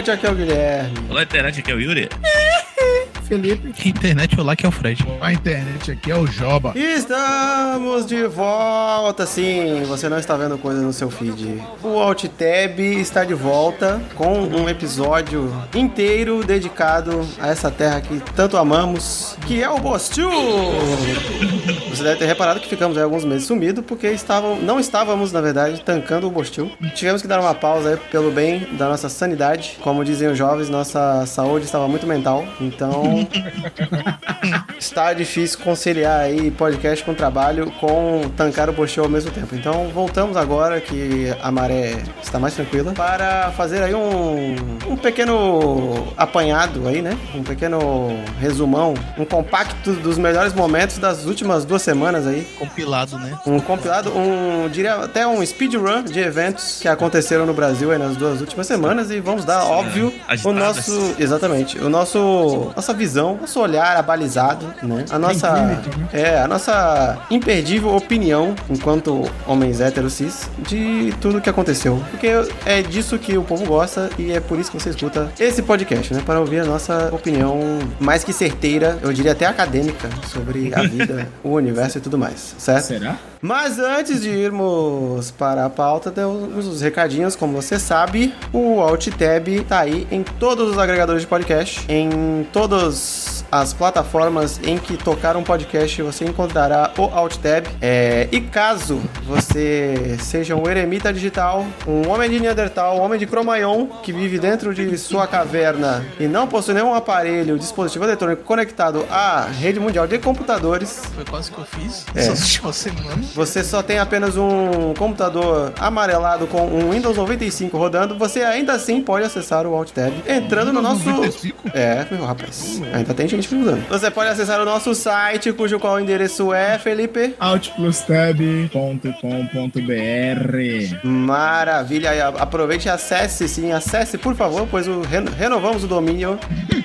internet, aqui é o Guilherme. Olá, internet, aqui é o Yuri. Felipe. Internet, olá, aqui é o Fred. A internet aqui é o Joba. Estamos de volta, sim. Você não está vendo coisa no seu feed. O Alt Tab está de volta com um episódio inteiro dedicado a essa terra que tanto amamos, que é o Bostil. Deve ter reparado que ficamos aí alguns meses sumidos porque estavam, não estávamos, na verdade, tancando o Bostil. Tivemos que dar uma pausa aí pelo bem da nossa sanidade. Como dizem os jovens, nossa saúde estava muito mental. Então, está difícil conciliar aí podcast com trabalho com tancar o Bostil ao mesmo tempo. Então, voltamos agora que a maré está mais tranquila para fazer aí um, um pequeno apanhado aí, né? Um pequeno resumão, um compacto dos melhores momentos das últimas duas semanas aí. Compilado, né? Um compilado, um diria até um speedrun de eventos que aconteceram no Brasil aí nas duas últimas semanas e vamos dar, óbvio, o nosso, exatamente, o nosso nossa visão, nosso olhar abalizado, né? A nossa é, a nossa imperdível opinião enquanto homens héteros cis de tudo que aconteceu. Porque é disso que o povo gosta e é por isso que você escuta esse podcast, né? Para ouvir a nossa opinião mais que certeira, eu diria até acadêmica sobre a vida, o universo e tudo mais, certo? Será? Mas antes de irmos para a pauta, temos os recadinhos. Como você sabe, o Alt Tab tá aí em todos os agregadores de podcast, em todas as plataformas em que tocar um podcast, você encontrará o Alt Tab. É, e caso você seja um eremita digital, um homem de Neandertal, um homem de Cromayon que vive dentro de sua caverna e não possui nenhum aparelho, dispositivo eletrônico conectado à rede mundial de computadores, Foi quase que eu fiz. É. Últimas semanas. você só tem apenas um computador amarelado com um Windows 95 rodando, você ainda assim pode acessar o Alt Tab entrando no nosso. 95? É, meu rapaz, ainda tem gente Você pode acessar o nosso site, cujo qual endereço é, Felipe? outplustab.com.br Maravilha, aproveite e acesse, sim, acesse, por favor, pois o reno- renovamos o domínio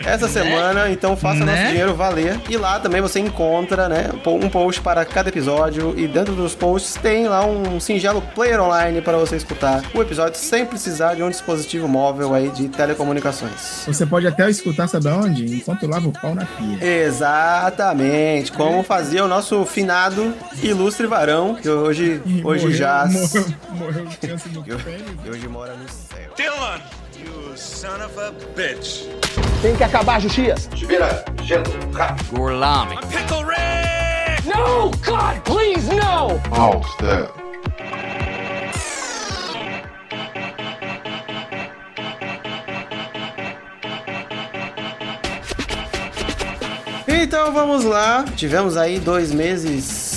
essa semana, então faça Né? nosso dinheiro valer. E lá também você encontra, né, um post para cada episódio e dentro dos posts tem lá um singelo player online para você escutar o episódio sem precisar de um dispositivo móvel aí de telecomunicações. Você pode até escutar, sabe aonde? Enquanto lava o pau na pia. Exatamente, como fazia o nosso finado ilustre varão, que hoje, Ih, hoje morreu- jaz. Morreu, morreu de câncer no pênis. hoje mora no céu. Dylan, you son of a bitch. Tem que acabar, Juxias. Espera, gelo, rápido. Gorlami. Pickle Rick! No, God, please, no! Alt Tab. Então vamos lá. Tivemos aí dois meses.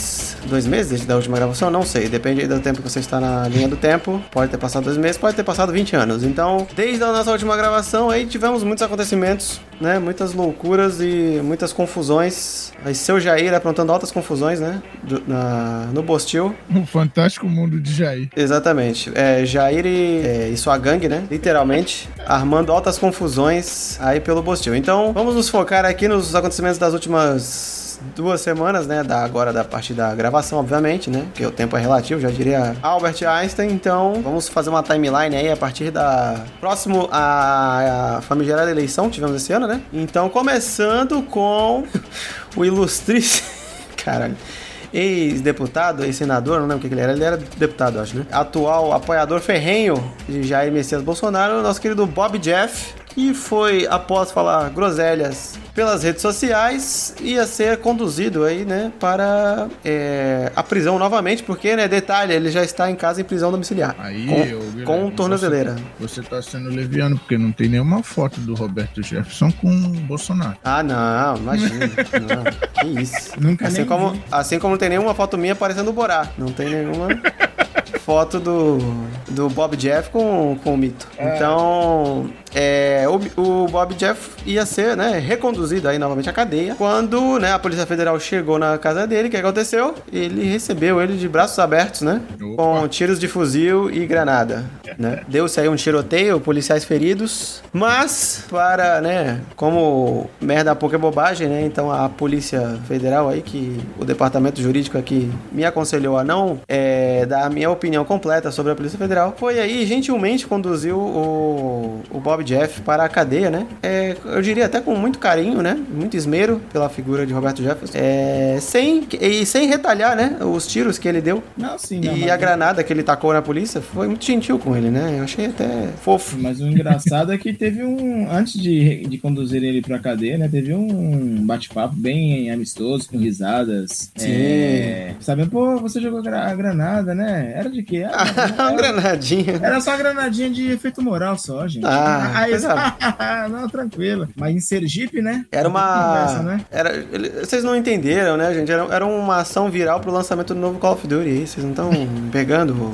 Dois meses desde da última gravação? Não sei. Depende aí do tempo que você está na linha do tempo. Pode ter passado dois meses, pode ter passado 20 anos. Então, desde a nossa última gravação aí tivemos muitos acontecimentos, né? Muitas loucuras e muitas confusões. Aí seu Jair aprontando altas confusões, né? Do- na, no Bostil. Um fantástico mundo de Jair. Exatamente. É, Jair e, é, e sua gangue, né? Literalmente, armando altas confusões aí pelo Bostil. Então, vamos nos focar aqui nos acontecimentos das últimas duas semanas, né? Da, agora da parte da gravação, obviamente, né? Porque o tempo é relativo, já diria Albert Einstein. Então, vamos fazer uma timeline aí a partir da próximo a, famigerada eleição que tivemos esse ano, né? Então, começando com o ilustríssimo. Caralho ex-deputado, ex-senador, não lembro o que ele era, ele era deputado, acho, né? Atual apoiador ferrenho de Jair Messias Bolsonaro, nosso querido Bob Jeff, que foi, após falar groselhas pelas redes sociais, ia ser conduzido aí, né, para é, a prisão novamente, porque, né, detalhe, ele já está em casa em prisão domiciliar. Aí, com, ô, Guilherme, com tornozeleira. Você, você tá sendo leviano, porque não tem nenhuma foto do Roberto Jefferson com o Bolsonaro. Ah, não, imagina. não, que isso. Nunca assim como, vi. assim como não tem nenhuma foto minha parecendo o Borá. Não tem nenhuma foto do, do Bob Jeff com, com o mito. Então, é, o, o Bob Jeff ia ser, né, reconduzido aí novamente à cadeia. Quando, né, a Polícia Federal chegou na casa dele, o que aconteceu? Ele recebeu ele de braços abertos, né, Opa. com tiros de fuzil e granada, né. Deu-se aí um tiroteio, policiais feridos, mas para, né, como merda pouca é bobagem, né, então a Polícia Federal aí, que o departamento jurídico aqui me aconselhou a não é, dar a minha opinião completa sobre a Polícia Federal, foi aí gentilmente conduziu o, o Bob Jeff para a cadeia, né? É, eu diria até com muito carinho, né? Muito esmero pela figura de Roberto Jefferson. É, sem, e sem retalhar, né? Os tiros que ele deu. Não, sim, não, E a granada que ele tacou na polícia foi muito gentil com ele, né? Eu achei até fofo. Mas o engraçado é que teve um. Antes de, de conduzir ele pra cadeia, né? Teve um bate-papo bem amistoso, com risadas. Sim. É, sabendo, pô, você jogou a granada, né? Era de quê? Ah, Uma era, granadinha. era só granadinha de efeito moral só, gente. Ah, Coisa- não, tranquilo. Mas em Sergipe, né? Era uma. Conversa, né? Era, ele- vocês não entenderam, né, gente? Era, era uma ação viral pro lançamento do novo Call of Duty. Vocês não estão pegando.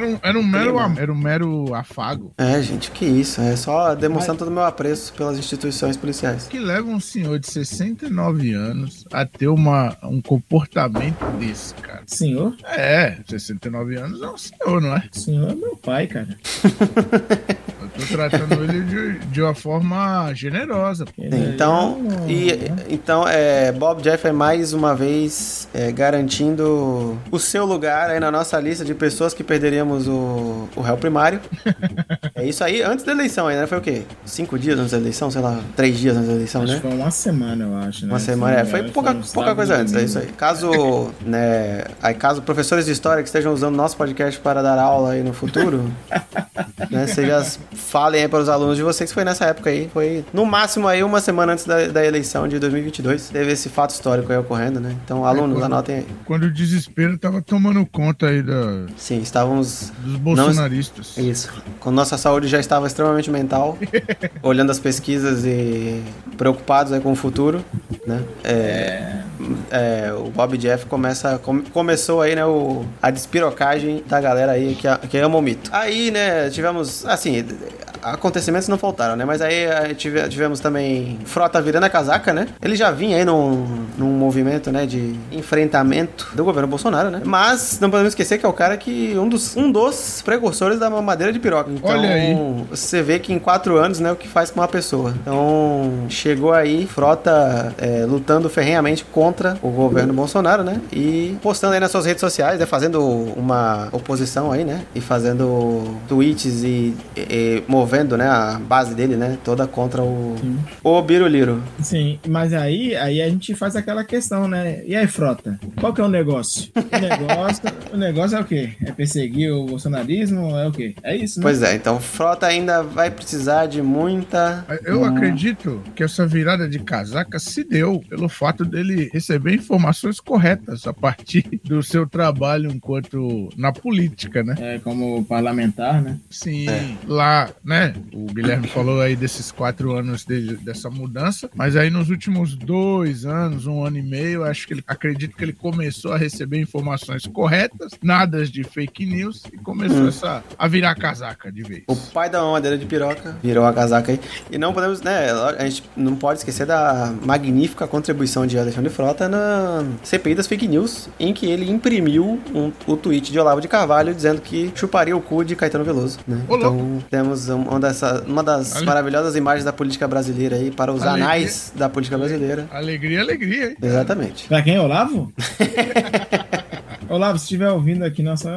Era um, era um mero, era um mero afago É, gente, que isso. É só demonstrando todo o meu apreço pelas instituições policiais. que leva um senhor de 69 anos a ter uma, um comportamento desse, cara. Senhor? É, 69 anos é um senhor, não é? Senhor é meu pai, cara. Eu tô tratando ele de, de uma forma generosa. Ele Então, é e, então é, Bob Jeff é mais uma vez é, garantindo o seu lugar aí na nossa lista de pessoas que perderíamos o, o réu primário. é isso aí, antes da eleição ainda, né? Foi o quê? Cinco dias antes da eleição? Sei lá, três dias antes da eleição, Acho né? foi uma semana, eu acho, né? Uma semana, é, foi Foi pouca, um pouca coisa antes, é isso aí. Caso, né, aí caso professores de história que estejam usando nosso podcast para dar aula aí no futuro, né, vocês já falem aí para os alunos de vocês que foi nessa época aí, foi no máximo aí uma semana antes da, da eleição de 2022, teve esse fato histórico aí ocorrendo, né? Então, alunos, quando- anotem aí. Quando o desespero tava tomando conta aí da, Sim, estávamos dos bolsonaristas. Isso. Quando nossa saúde já estava extremamente mental, olhando as pesquisas e preocupados aí com o futuro, né? É, é, o Bob Jeff começa, come- começou aí, né, o, a despirocagem da galera aí que, que ama o mito. Aí, né, tivemos, assim, acontecimentos não faltaram, né? Mas aí eh, tive- tivemos também Frota virando a casaca, né? Ele já vinha aí num, num movimento, né, de enfrentamento do governo Bolsonaro, né? Mas não podemos esquecer que é o cara que um dos, um dos precursores da mamadeira de piroca. Então, Olha aí. você vê que em quatro anos, né, o que faz com uma pessoa. Então, chegou aí Frota eh, lutando ferrenhamente contra o governo Bolsonaro, né? E postando aí nas suas redes sociais, né, fazendo uma oposição aí, né? E fazendo tweets e, e- e movendo, né, a base dele, né, toda contra o o Biruliro. Sim, mas aí, aí a gente faz aquela questão, né? E aí, frota? Qual que é o negócio? O negócio, o negócio é o quê? É perseguir o bolsonarismo? É o quê? É isso, né? Pois é, então Frota ainda vai precisar de muita Eu acredito que essa virada de casaca se deu pelo fato dele receber informações corretas a partir do seu trabalho enquanto na política, né? É, como parlamentar, né? Sim, lá, né? O Guilherme falou aí desses quatro anos de- dessa mudança, mas aí nos últimos dois anos, um ano e meio, acho que ele acredito que ele começou a receber informações corretas, nada de fake news, e começou essa a virar casaca de vez. O pai da mamadeira de piroca virou a casaca aí. E não podemos, né? A gente não pode esquecer da magnífica contribuição de Alexandre Frota na CPI das fake news, em que ele imprimiu um- o tweet de Olavo de Carvalho dizendo que chuparia o cu de Caetano Veloso. Né? Então temos um- uma, dessa, uma das Ale- maravilhosas imagens da política brasileira aí para os Alegria. anais da política brasileira. Alegria, alegria, hein? Exatamente. Pra quem, Olavo? Olavo, se estiver ouvindo aqui, nossa,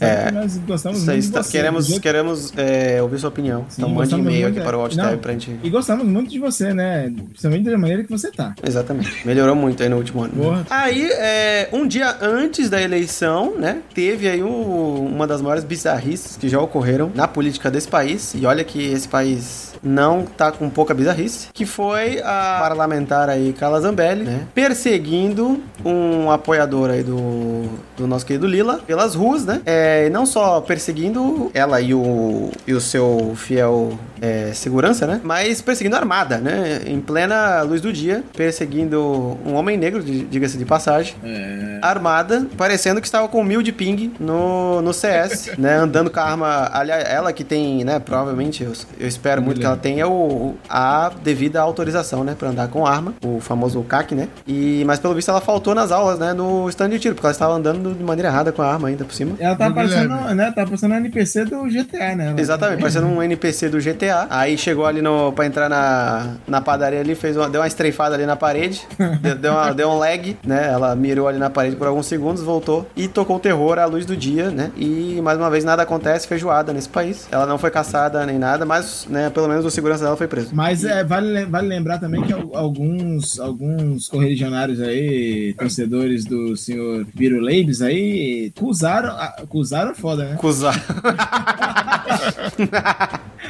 É. que nós gostamos muito de está- você. queremos jeito- queremos é, ouvir sua opinião. Sim, então mande e-mail aqui é. para o Outtab pra gente. E gostamos muito de você, né? Principalmente da maneira que você tá. Exatamente. Melhorou muito aí no último ano. né? Aí, é, um dia antes da eleição, né, teve aí um- uma das maiores bizarrices que já ocorreram na política desse país. E olha que esse país não tá com pouca bizarrice, que foi a parlamentar aí Carla Zambelli, né, perseguindo um apoiador aí do, do nosso querido Lila pelas ruas, né, é, não só perseguindo ela e o, e o seu fiel é, segurança, né, mas perseguindo a armada, né, em plena luz do dia, perseguindo um homem negro, di- diga-se de passagem, É. armada, parecendo que estava com mil de ping no, no CS, né? Andando com a arma. Aliás, ela que tem, né? Provavelmente, eu, eu espero muito que ela ela tem o, a devida autorização, né, pra andar com arma, o famoso CAC, né? E, mas pelo visto ela faltou nas aulas, né, no stand de tiro, porque ela estava andando de maneira errada com a arma ainda por cima. Ela tá Do parecendo, né? Tá parecendo um NPC do GTA, né? Ela- Exatamente, parecendo um NPC do GTA. Aí chegou ali no, pra entrar na, na padaria ali, fez uma, deu uma estreifada ali na parede, deu, deu, uma- deu um lag, né? Ela mirou ali na parede por alguns segundos, voltou e tocou o terror à luz do dia, né? E mais uma vez nada acontece, feijoada nesse país. Ela não foi caçada nem nada, mas, né, pelo menos o segurança dela foi preso. Mas é, vale, le- vale lembrar também que al- alguns, alguns correligionários aí, torcedores do senhor Biro Leibes aí, acusaram, acusaram foda, né? Acusar.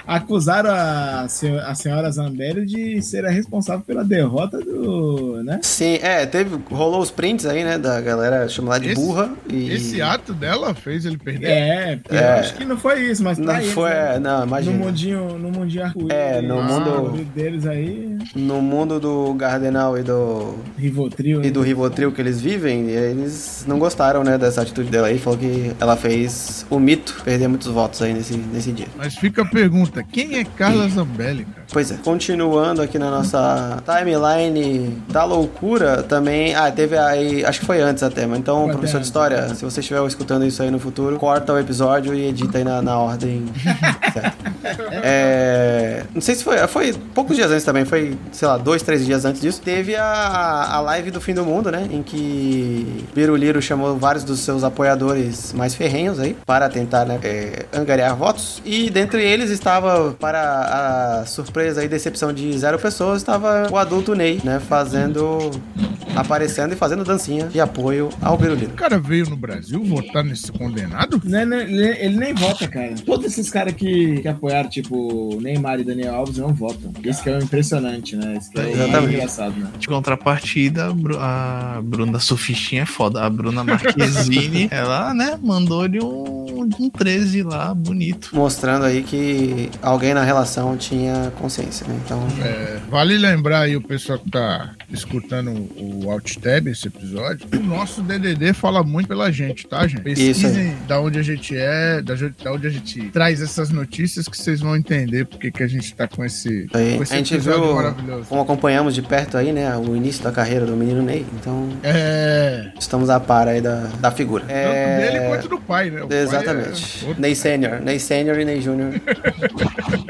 Acusaram a, senho- a senhora Zambelli de ser a responsável pela derrota do. né? Sim, é, teve. Rolou os prints aí, né? Da galera chamada de Esse- burra. E... Esse ato dela fez ele perder. É, É. acho que não foi isso, mas Não tá eles, foi, né? não, No imagina. mundinho, no mundinho É, no mundo- deles aí, No mundo do Gardenal e do, Rivotril. e do Rivotril que eles vivem, eles não gostaram, né, dessa atitude dela aí. Falou que ela fez o mito perder muitos votos aí nesse, nesse dia. Mas fica a pergunta: quem é Carla Zambelli, cara? Pois é. Continuando aqui na nossa timeline da loucura, também. Ah, teve aí. Acho que foi antes até, mas então, Foi professor de história, se você estiver escutando isso aí no futuro, corta o episódio e edita aí na, na ordem. certo. É, não sei se foi. Foi poucos dias antes também, foi, sei lá, dois, três dias antes disso. Teve a, a live do fim do mundo, né? Em que Biruliro chamou vários dos seus apoiadores mais ferrenhos aí para tentar, né, é, angariar votos. E dentre eles estava, para a surpresa e decepção de zero pessoas, estava o adulto Ney, né? Fazendo. aparecendo e fazendo dancinha de apoio ao Biruliro. O cara veio no Brasil votar nesse condenado? Né, né, ele, ele nem vota, cara. Todos esses caras que, que apoiaram, tipo, Neymar e Daniel Alves, não votam. Isso que é impressionante, né? Isso que é Exatamente. engraçado, né? De contrapartida, a Bru- a Bruna Sufistinha é foda. A Bruna Marquezine, ela, né, mandou-lhe um, um 13 lá, bonito. Mostrando aí que alguém na relação tinha consciência, né? Então. É, vale lembrar aí o pessoal que tá escutando o OutTab, esse episódio, o nosso DDD fala muito pela gente, tá, gente? Pesquisem da onde a gente é, da, da onde a gente traz essas notícias que vocês vão entender porque que a gente tá com esse, Aí, com esse a gente viu, maravilhoso. como acompanhamos de perto aí, né, o início da carreira do menino Ney, então É, estamos a par aí da, da figura. tanto É, dele quanto do pai, né? O pai é Exatamente. Ney Sênior, Ney Sênior e Ney Júnior.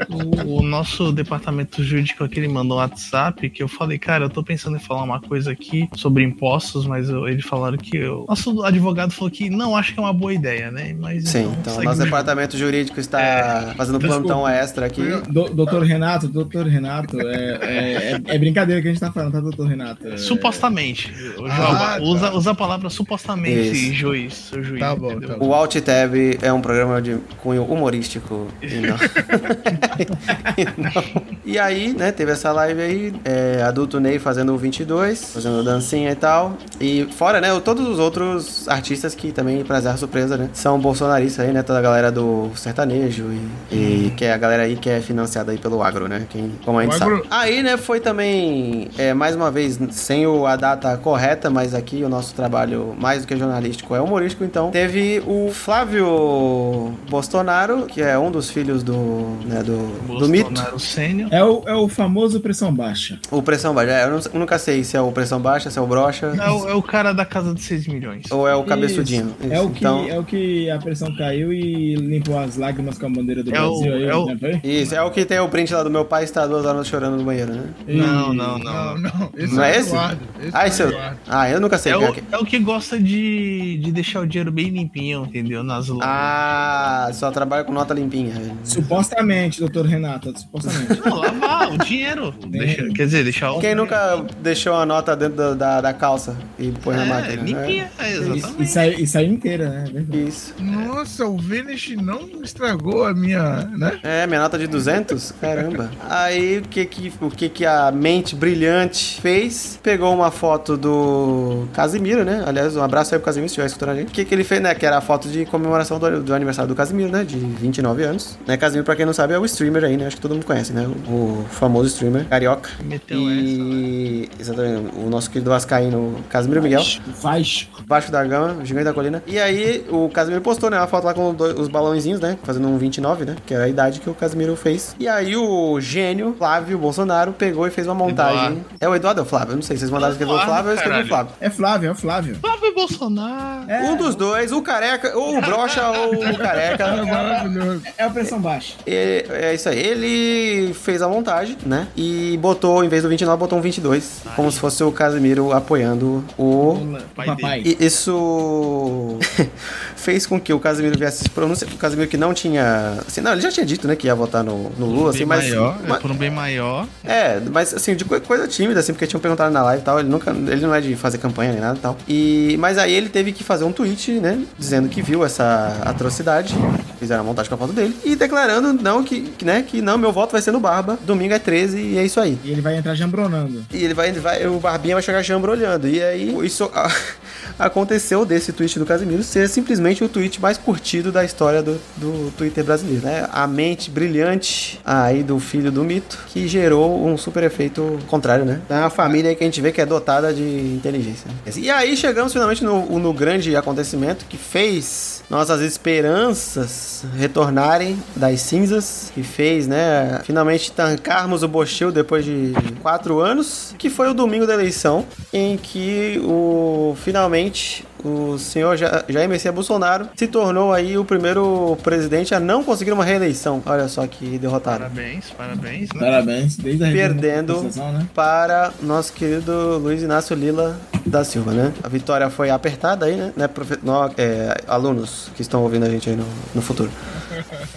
O, o nosso departamento jurídico aqui, ele mandou um WhatsApp que eu falei, cara, eu tô pensando em falar uma coisa aqui sobre impostos, mas eu- eles falaram que o nosso advogado falou que não acho que é uma boa ideia, né? Mas Sim, então segue nosso departamento jurídico está fazendo Desculpa. plantão extra aqui. Do- doutor Renato, doutor Renato, é, é, é- brincadeira que a gente tá falando, tá, doutor Renato? É. Supostamente. O Ah, tá. usa, usa a palavra supostamente, Isso. juiz, seu juiz. Tá bom, entendeu? tá bom. O Alt Tab é um programa de cunho humorístico e não. e, não. E aí, né, teve essa live aí, é, adulto Ney fazendo o 22, fazendo dancinha e tal. E fora, né, todos os outros artistas que também, pra zero surpresa, né, são bolsonaristas aí, né, toda a galera do sertanejo e, e que é a galera aí que é financiada aí pelo agro, né, quem, como a gente O sabe. agro- Aí, né, foi também, é, mais uma vez, sem o, a data correta, mas aqui o nosso trabalho, mais do que jornalístico, é humorístico, então. Teve o Flávio Bolsonaro, que é um dos filhos do, né, do, do mito. Sênior. É o, é o famoso pressão baixa. O Pressão Baixa. É, eu não- eu nunca sei se é o Pressão Baixa, se é o Brocha, É o, é o cara da casa de 6 milhões. ou é o Cabeçudinho. Isso. É, Isso, o que, então, é o que a pressão caiu e limpou as lágrimas com a bandeira do É o- Brasil aí, é o- né? Isso, é o que tem o print lá do meu pai está duas horas chorando no banheiro, né? Não, não, não. Não, não. Esse Não é, é o esse? Eduardo. Esse Ah, é esse o eu... Ah, eu nunca sei É quem é o, que... é o que gosta de, de deixar o dinheiro bem limpinho, entendeu? Nas lojas. Ah, só trabalha com nota limpinha. Supostamente, doutor Renato, supostamente. Não, lavar o dinheiro. Deixa- quer dizer, deixar o. Quem nunca deixou a nota dentro da, da, da calça e põe na É, máquina? né? limpinha, é, E, exatamente. e, saiu, e saiu inteira, né? É verdade. Isso. Nossa, o Venice não estragou a minha, né? É, minha nota de 200? Caramba. Aí, o que que, o que que a mente brilhante fez? Pegou uma foto do Casimiro, né? Aliás, um abraço aí pro Casimiro, se estiver escutando a gente. O que que ele fez, né? Que era a foto de comemoração do, do aniversário do Casimiro, né? De 29 anos. Né? Casimiro, pra quem não sabe, é o streamer aí, né? Acho que todo mundo conhece, né? O, o famoso streamer carioca. Meteu essa. E exatamente, o nosso querido Vascaíno Casimiro Miguel. Vasco. Vasco da Gama, Gigante da Colina. E aí o Casimiro postou, né, uma foto lá com dois- os balãozinhos, né, fazendo um 29, né, que era a idade que o Casimiro fez. E aí o gênio Flávio Bolsonaro pegou e fez uma montagem. Eduardo. É o Eduardo ou o Flávio? Eu não sei, vocês mandaram escrever o Eduardo, Flávio, eu escrevi o. Flávio. É Flávio, é o Flávio. Flávio Bolsonaro. É, Um dos dois, o careca, ou o brocha ou o É careca. maravilhoso. é a pressão baixa. É, é isso aí. Ele fez a montagem, né? E botou, em vez do 29, botou um 22. Como se fosse o Casimiro apoiando o. O pai papai. E isso fez com que o Casimiro viesse se pronunciar. O Casimiro que não tinha. Assim, não, ele já tinha dito, né, que ia votar no, no Lula, assim, mas. maior, mas- é por um bem maior. é, mas assim, de coi- coisa tímida, assim, porque tinham perguntado na live e tal. Ele nunca. Ele não é de fazer campanha nem nada e tal. E, mas aí ele teve que fazer um tweet, né? Dizendo que viu essa atrocidade. Fizeram a montagem com a foto dele. E declarando não, que, que, né, que não, meu voto vai ser no Barba. Domingo é 13 e é isso aí. E ele vai entrar jambronando. E ele vai, vai o Barbinha vai chegar chambrolhando. E aí, isso a- aconteceu desse tweet do Casimiro ser simplesmente o tweet mais curtido da história do, do Twitter brasileiro, né? A mente brilhante aí do filho do mito que gerou um super efeito contrário, né? É uma família que a gente vê que é dotada de inteligência. E aí chegamos finalmente no, no grande acontecimento que fez nossas esperanças retornarem das cinzas, que fez, né, finalmente tancarmos o Bochil depois de quatro anos, que foi o domingo da eleição, em que o finalmente o senhor Ja- Jair Messias Bolsonaro se tornou aí o primeiro presidente a não conseguir uma reeleição. Olha só que derrotado. Parabéns, parabéns, né? Parabéns. Desde a Perdendo né? para nosso querido Luiz Inácio Lila da Silva, né? A vitória foi apertada aí, né? né profe- nó- é, alunos que estão ouvindo a gente aí no, no futuro.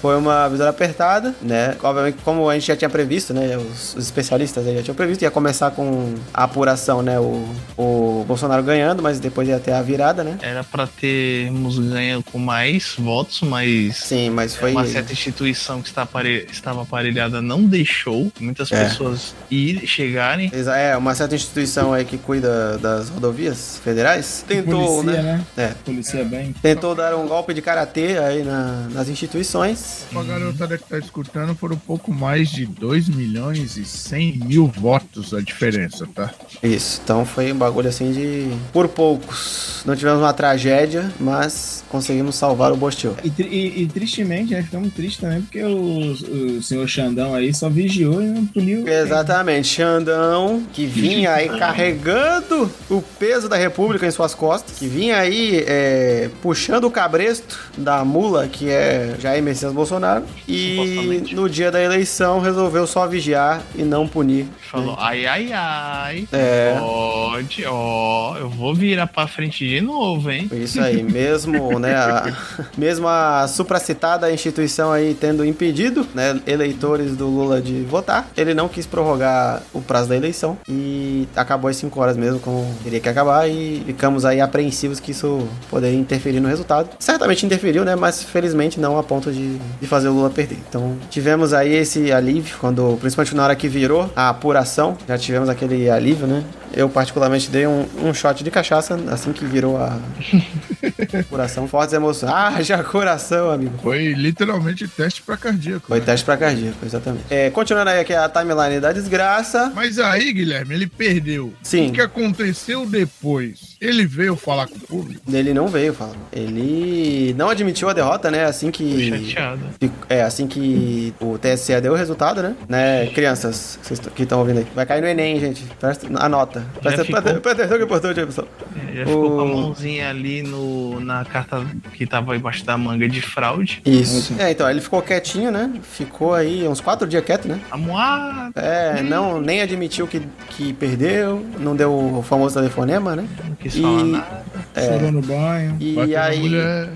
Foi uma vitória apertada, né? Obviamente, como a gente já tinha previsto, né? Os, os especialistas aí já tinham previsto, ia começar com a apuração, né? O, o Bolsonaro ganhando, mas depois ia ter a virada, né? Era pra termos ganho com mais votos, mas Sim, mas foi. uma certa instituição que está apare- estava aparelhada não deixou muitas É. pessoas ir chegarem. É, uma certa instituição aí que cuida das rodovias federais tentou, Policia, né? né? É, Policia bem. tentou dar um golpe de karatê aí na- nas instituições. Pra garotada que tá escutando, foram pouco mais de 2 milhões e 100 mil votos a diferença, tá? Isso, então foi um bagulho assim de. Por poucos. Não tivemos uma tragédia, mas conseguimos salvar o Bostil. E, e- e tristemente, né? Ficamos tristes também, porque o, o senhor Xandão aí só vigiou e não puniu. Exatamente, Xandão, que vinha aí carregando o peso da República em suas costas, que vinha aí é, puxando o cabresto da mula, que é Jair Messias Bolsonaro, e no dia da eleição resolveu só vigiar e não punir. Falou, ai, ai, ai. É. Pode, ó, eu vou virar pra frente de novo, hein? Isso aí, mesmo, né, a, mesmo a supracitada instituição aí tendo impedido, né, eleitores do Lula de votar, ele não quis prorrogar o prazo da eleição e acabou às 5 horas mesmo, como queria que acabar e ficamos aí apreensivos que isso poderia interferir no resultado. Certamente interferiu, né, mas felizmente não a ponto de, de fazer o Lula perder. Então, tivemos aí esse alívio, quando, principalmente na hora que virou a apuração, já tivemos aquele alívio, né, eu particularmente dei um, um shot de cachaça assim que virou a Coração fortes emoções. Ah, já coração, amigo. Foi literalmente teste pra cardíaco. Foi né? teste pra cardíaco, exatamente. É, continuando aí aqui a timeline da desgraça. Mas aí, Guilherme, ele perdeu. Sim. O que aconteceu depois? Ele veio falar com o público? Ele não veio, fala. Ele não admitiu a derrota, né? Assim que. chateado. É, assim que o TSE deu o resultado, né? né? Crianças que estão ouvindo aí. Vai cair no Enem, gente. Presta, anota. Presta, ficou. presta, presta atenção que é importante aí, pessoal. É, Já ficou com a O- mãozinha ali no, na carta que tava embaixo da manga de fraude. Isso. É, então, ele ficou quietinho, né? Ficou aí uns quatro dias quieto, né? A moada, É, não, nem admitiu que, que perdeu, não deu o famoso telefonema, né? não quis E- falar nada. Chorou no banho. E aí. mulher.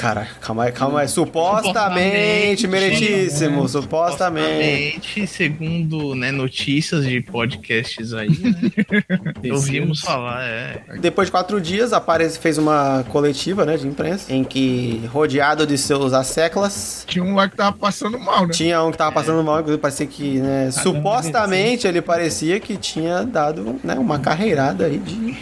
Cara, calma aí, calma aí. Supostamente, meritíssimo, supostamente. Supostamente, segundo né, notícias de podcasts aí, né? Ouvimos falar, é. Depois de quatro dias, a Pares fez uma coletiva, né, de imprensa, em que, rodeado de seus asseclas, Tinha um lá que tava passando mal, né? tinha um que tava passando mal, inclusive parecia que, né, supostamente ele parecia que tinha dado, né, uma carreirada aí de...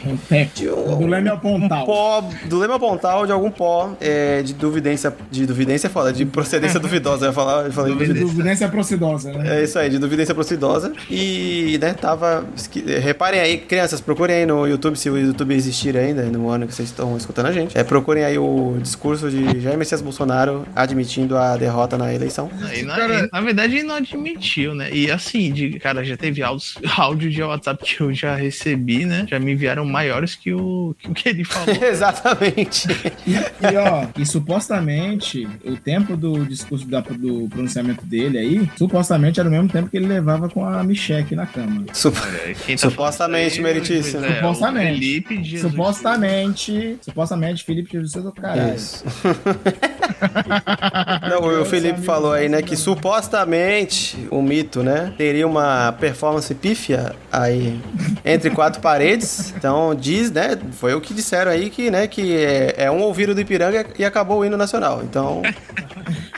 De um- Do leme apontado. Pontal. pó, do lema pontal de algum pó é, de duvidência, de duvidência é foda, de procedência duvidosa, eu eu falei Duvidência. duvidência. Duvidência procidosa, né? É isso aí, de duvidência procedosa. E, né, tava. esqui- Reparem aí, crianças, procurem aí no YouTube, se o YouTube existir ainda, no ano que vocês estão escutando a gente. É, procurem aí o discurso de Jair Messias Bolsonaro admitindo a derrota na eleição. E na, cara- na verdade, ele não admitiu, né? E assim, de, cara, já teve áudios, áudio de WhatsApp que eu já recebi, né? Já me enviaram maiores que o que, o que ele falou. Exatamente. E ó, e supostamente o tempo do discurso da- do pronunciamento dele aí, supostamente era o mesmo tempo que ele levava com a Michelle aqui na cama. Sup- É, tá Supostamente, meritíssimo. é, o Supostamente. Felipe Jesus. Supostamente, supostamente Felipe Jesus do caralho. Isso. Não, o Felipe falou aí, né, que supostamente o mito, né, teria uma performance pífia aí entre quatro paredes. Então diz, né, foi o que disseram aí que, né, que é, é um ouvido do Ipiranga e acabou o hino nacional. Então,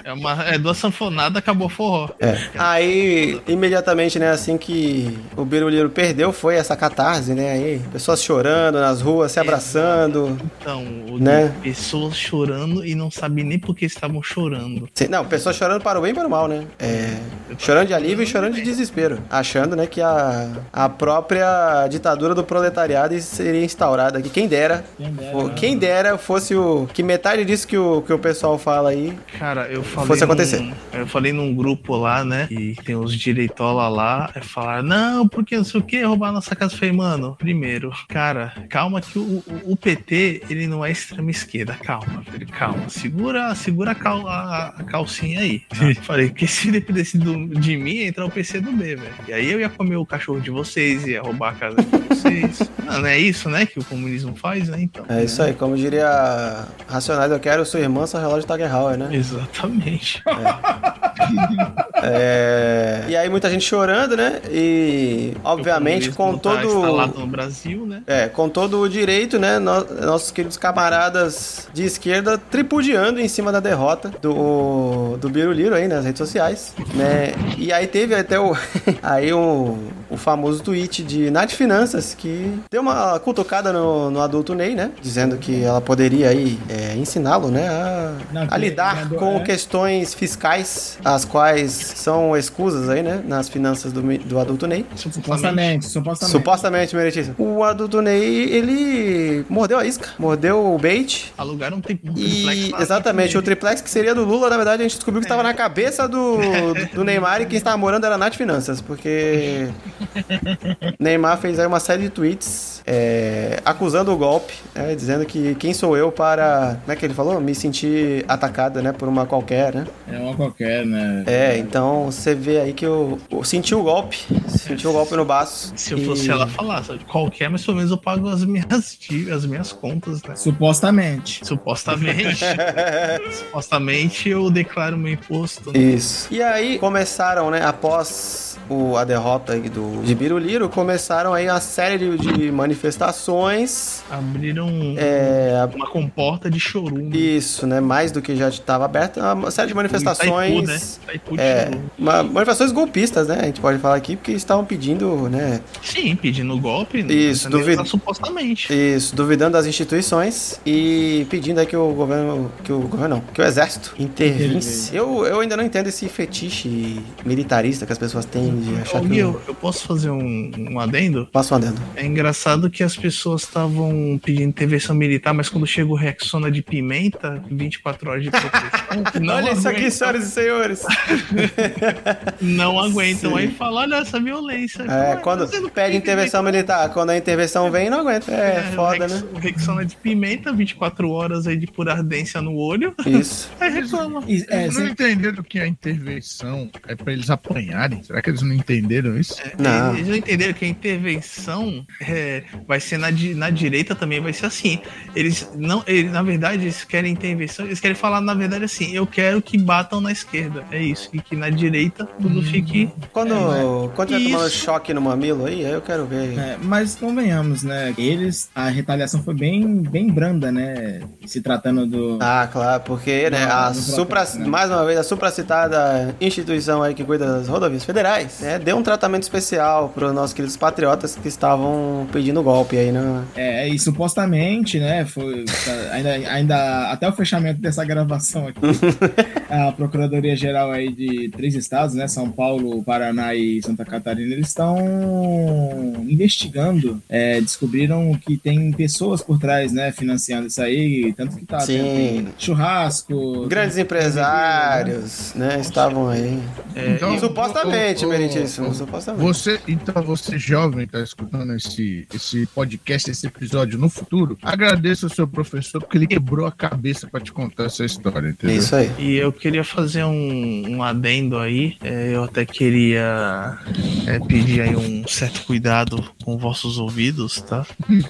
É, uma, é duas sanfonadas, acabou forró. é. Aí, imediatamente, né, assim que o Biruliro perdeu, foi essa catarse, né, aí, pessoas chorando nas ruas, se abraçando. Então, Né? pessoas chorando e não sabem nem por que estavam chorando. Sim, Não, pessoas chorando para o bem e para o mal, né? É, chorando de alívio e chorando de desespero. Achando, né, que a, a própria ditadura do proletariado seria instaurada aqui. Quem dera, Quem dera, né? quem dera fosse o. Que metade disso que o, que o pessoal fala aí. Cara, eu falei. Fosse acontecer. num- eu falei num grupo lá, né? E tem os direitola lá. É falar, não, porque não sei o que, roubar nossa casa. Eu falei, mano, primeiro, cara, calma que o, o- o PT, ele não é extrema esquerda. Calma, filho, calma. Segura, segura a, cal- a- a calcinha aí. falei, que se dependesse do- de mim, ia entrar o PC do B, velho. E aí eu ia comer o cachorro de vocês, ia roubar a casa de vocês. não, não é isso, né? Que o comunismo faz, né? Então. É isso aí, como diria Racionais, eu quero sua irmã, seu relógio Tagerhauer, né? Exatamente. É... E aí muita gente chorando, né? E, obviamente, com tá todo. instalado no Brasil, né? É, com todo o direito, né? no- nossos queridos camaradas de esquerda tripudiando em cima da derrota do, do Biruliro aí nas redes sociais, né? E aí teve até o, aí o, o famoso tweet de Nath Finanças, que deu uma cutucada no, no adulto Ney, né? Dizendo que ela poderia aí é, ensiná-lo, né? A, Não, a lidar com é. questões fiscais, as quais são escusas aí, né? Nas finanças do, do adulto Ney. Supostamente, supostamente. Supostamente, meritíssimo. O adulto Ney, ele mordeu a isca, mordeu o bait. Alugaram um tri- triplex E exatamente, o triplex que seria do Lula, na verdade, a gente descobriu que estava na cabeça do, do Neymar e quem estava morando era a Nath Finanças, porque Neymar fez aí uma série de tweets é, acusando o golpe, né, dizendo que quem sou eu para, como é que ele falou? Me sentir atacada, né, por uma qualquer, né? É uma qualquer, né? É, então você vê aí que eu, eu senti o golpe, senti o golpe no baço. Se eu e- fosse ela falar, sabe, qualquer, mas pelo menos eu pago as minhas, as minhas contas, né? Supostamente. Supostamente. supostamente eu declaro meu imposto. né? Isso. E aí começaram, né, após o, a derrota aí do, de Biruliro, começaram aí uma série de, de manifestações. Abriram É, uma comporta de chorume. isso, né, mais do que já estava aberta, uma série de manifestações. Itaipu, né? Itaipu É, uma- manifestações golpistas, né? A gente pode falar aqui, porque estavam pedindo, né? Sim, pedindo golpe. né? Isso, duvido. Supostamente. Isso, duvidando das instituições e pedindo aí que o governo, que o governo não, que o exército intervisse. Eu, eu ainda não entendo esse fetiche militarista que as pessoas têm de achar Ô, que... Eu- eu, posso fazer um, um adendo? Passo um adendo. É engraçado que as pessoas estavam pedindo intervenção militar, mas quando chega o Rexona de pimenta, 24 horas de proteção, não Olha isso aqui, senhoras e senhores. Não aguentam. Sim. Aí fala, olha essa violência. É, Ué, quando você não pede intervenção direito- militar, quando a intervenção vem, não aguenta. É, o foda, Rex- né? Rexona de pimenta, 24 horas aí de pura ardência no olho. Isso. Aí reclama. É, Eles não entenderam que a intervenção é pra eles apanharem? Será que eles não entenderam isso? Não. Eles não entenderam que a intervenção é, vai ser na, di- na direita também, vai ser assim. Eles não, eles, na verdade, eles querem intervenção, eles querem falar, na verdade, assim, eu quero que batam na esquerda. É isso. E que na na direita, tudo fique. Quando, É, quando tiver tomando choque no mamilo aí, aí eu quero ver. É, mas convenhamos, né? Eles, a retaliação foi bem, bem branda, né? Se tratando do. Ah, claro, porque né, a supra, né? mais uma vez, a supracitada instituição aí que cuida das rodovias federais, né, deu um tratamento especial para os nossos queridos patriotas que estavam pedindo golpe aí, né? É, e supostamente, né? Foi tá, ainda, ainda até o fechamento dessa gravação aqui, a Procuradoria Geral aí de três estados, né? São Paulo, Paraná e Santa Catarina, eles estão investigando. é, descobriram que tem pessoas por trás, né? Financiando isso aí, tanto que tá Sim. tendo tem churrasco. Grandes tem- empresários, né, estavam aí. É, Então, supostamente, ô, ô, meritíssimo, ô, supostamente. Você, então, você jovem tá escutando esse, esse podcast, esse episódio no futuro, agradeça o seu professor porque ele quebrou a cabeça pra te contar essa história, entendeu? Isso aí. E eu queria fazer um, um adendo aí. É, eu até queria é, pedir aí um certo cuidado com vossos ouvidos, tá?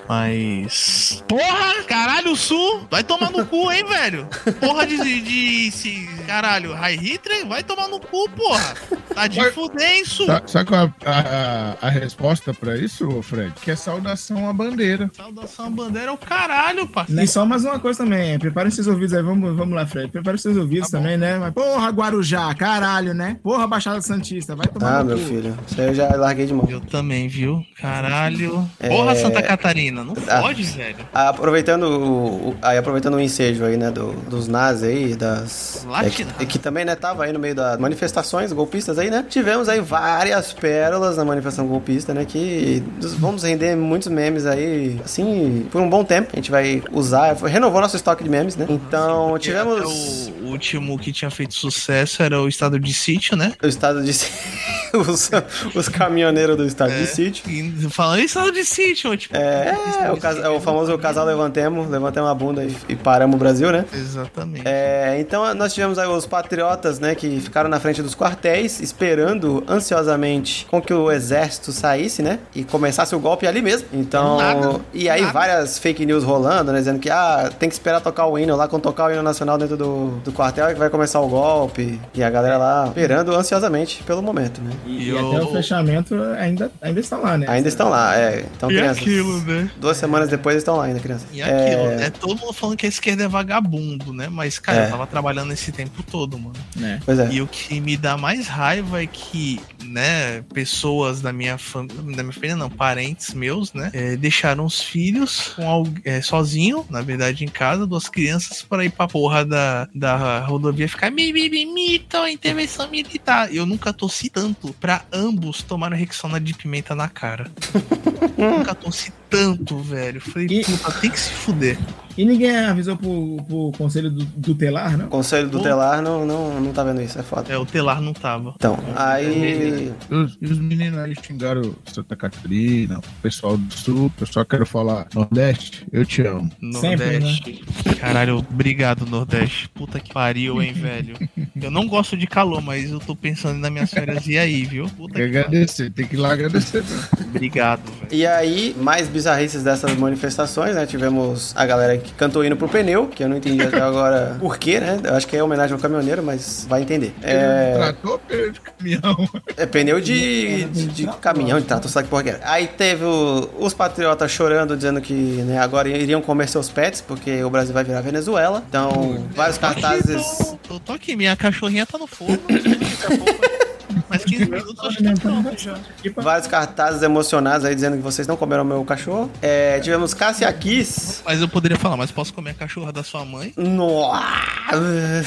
Mas. Porra! Caralho, Sul! Vai tomar no cu, hein, velho? Porra de. de, de se, caralho, High Hitler? Vai tomar no cu, porra! Tá de fuder, hein, Sul? Sa- Sabe qual é a, a, a resposta pra isso, Fred? Que é saudação à bandeira. Saudação à bandeira é o caralho, parceiro. E só mais uma coisa também, prepare seus ouvidos aí, vamos, vamos lá, Fred. Prepare seus ouvidos Tá bom. também, né? Mas, porra, Guarujá, caralho, né? Porra, Baixada Santista, vai tomar Ah, meu cu. filho, isso aí eu já larguei de mão. Eu também, viu? Caralho. É. Porra, Santa Catarina, não Ah. pode, velho. Aproveitando o, o- aí aproveitando o ensejo aí, né, do- dos nazis aí, das... Latina. É que, que também, né, tava aí no meio das manifestações golpistas aí, né? Tivemos aí várias pérolas na manifestação golpista, né, que vamos render muitos memes aí, assim, por um bom tempo. A gente vai usar, renovou nosso estoque de memes, né? Então, Porque tivemos último que tinha feito sucesso era o estado de sítio, né? o estado de... os, os caminhoneiros do estado É. de sítio. E falando em estado de sítio, tipo. É, é, o, cas- é o famoso casal levantemos, levantemos a bunda e, e paramos o Brasil, né? Exatamente. É, então nós tivemos aí os patriotas, né, que ficaram na frente dos quartéis, esperando ansiosamente com que o exército saísse, né, e começasse o golpe ali mesmo. Então, Nada, e aí nada. várias fake news rolando, né, dizendo que ah, tem que esperar tocar o hino lá, quando tocar o hino nacional dentro do, do quartel é que vai começar o golpe. E a galera lá esperando ansiosamente pelo momento, né. E, E eu- até o fechamento ainda, ainda estão lá, né? Ainda estão lá, é. Então, E crianças, aquilo, né? duas semanas depois eles estão lá ainda, crianças. E aquilo, É, né? Todo mundo falando que a esquerda é vagabundo, né? Mas, cara, É. eu tava trabalhando esse tempo todo, mano. Né? Pois é. E o que me dá mais raiva é que, né, pessoas da minha família, da minha família não, parentes meus, né, eh, deixaram os filhos com sozinho, na verdade em casa, duas crianças para ir pra porra da, da rodovia ficar mi, mi, mi, mito, intervenção militar. Eu nunca torci tanto pra ambos tomarem Rexona de pimenta na cara. nunca torci tanto, velho. Falei, E- puta, tem que se fuder. E ninguém avisou pro, pro conselho do, tutelar, não? O conselho tutelar não, não, não tá vendo isso, é foda. É, o telar não tava. Então, aí. E os, os meninos aí xingaram Santa Catarina, o pessoal do Sul, eu só quero falar Nordeste, eu te amo. Sempre, Nordeste. Caralho, obrigado, Nordeste. Puta que pariu, hein, velho. Eu não gosto de calor, mas eu tô pensando nas minhas férias e aí, viu? Puta Tem que que agradecer, tem que ir lá agradecer. Obrigado, velho. E aí, mais bizarrices dessas manifestações, né? Tivemos a galera que cantou hino pro pneu, que eu não entendi até agora por quê, né? Eu acho que é homenagem ao caminhoneiro, mas vai entender. É, Tratou pneu de caminhão. é pneu de, de, de caminhão, de trator, sabe que porra que era. Aí teve o- os patriotas chorando, dizendo que né, agora iriam comer seus pets, porque o Brasil vai virar Venezuela. Então, vários Tô aqui, cartazes. tô- tô, aqui, minha cachorrinha tá no forno. Mais 15 minutos acho que tá pronto já. Vários cartazes emocionados aí dizendo que vocês não comeram meu cachorro. É, tivemos Cássia Kiss. Mas eu poderia falar, mas posso comer a cachorra da sua mãe? Nossa!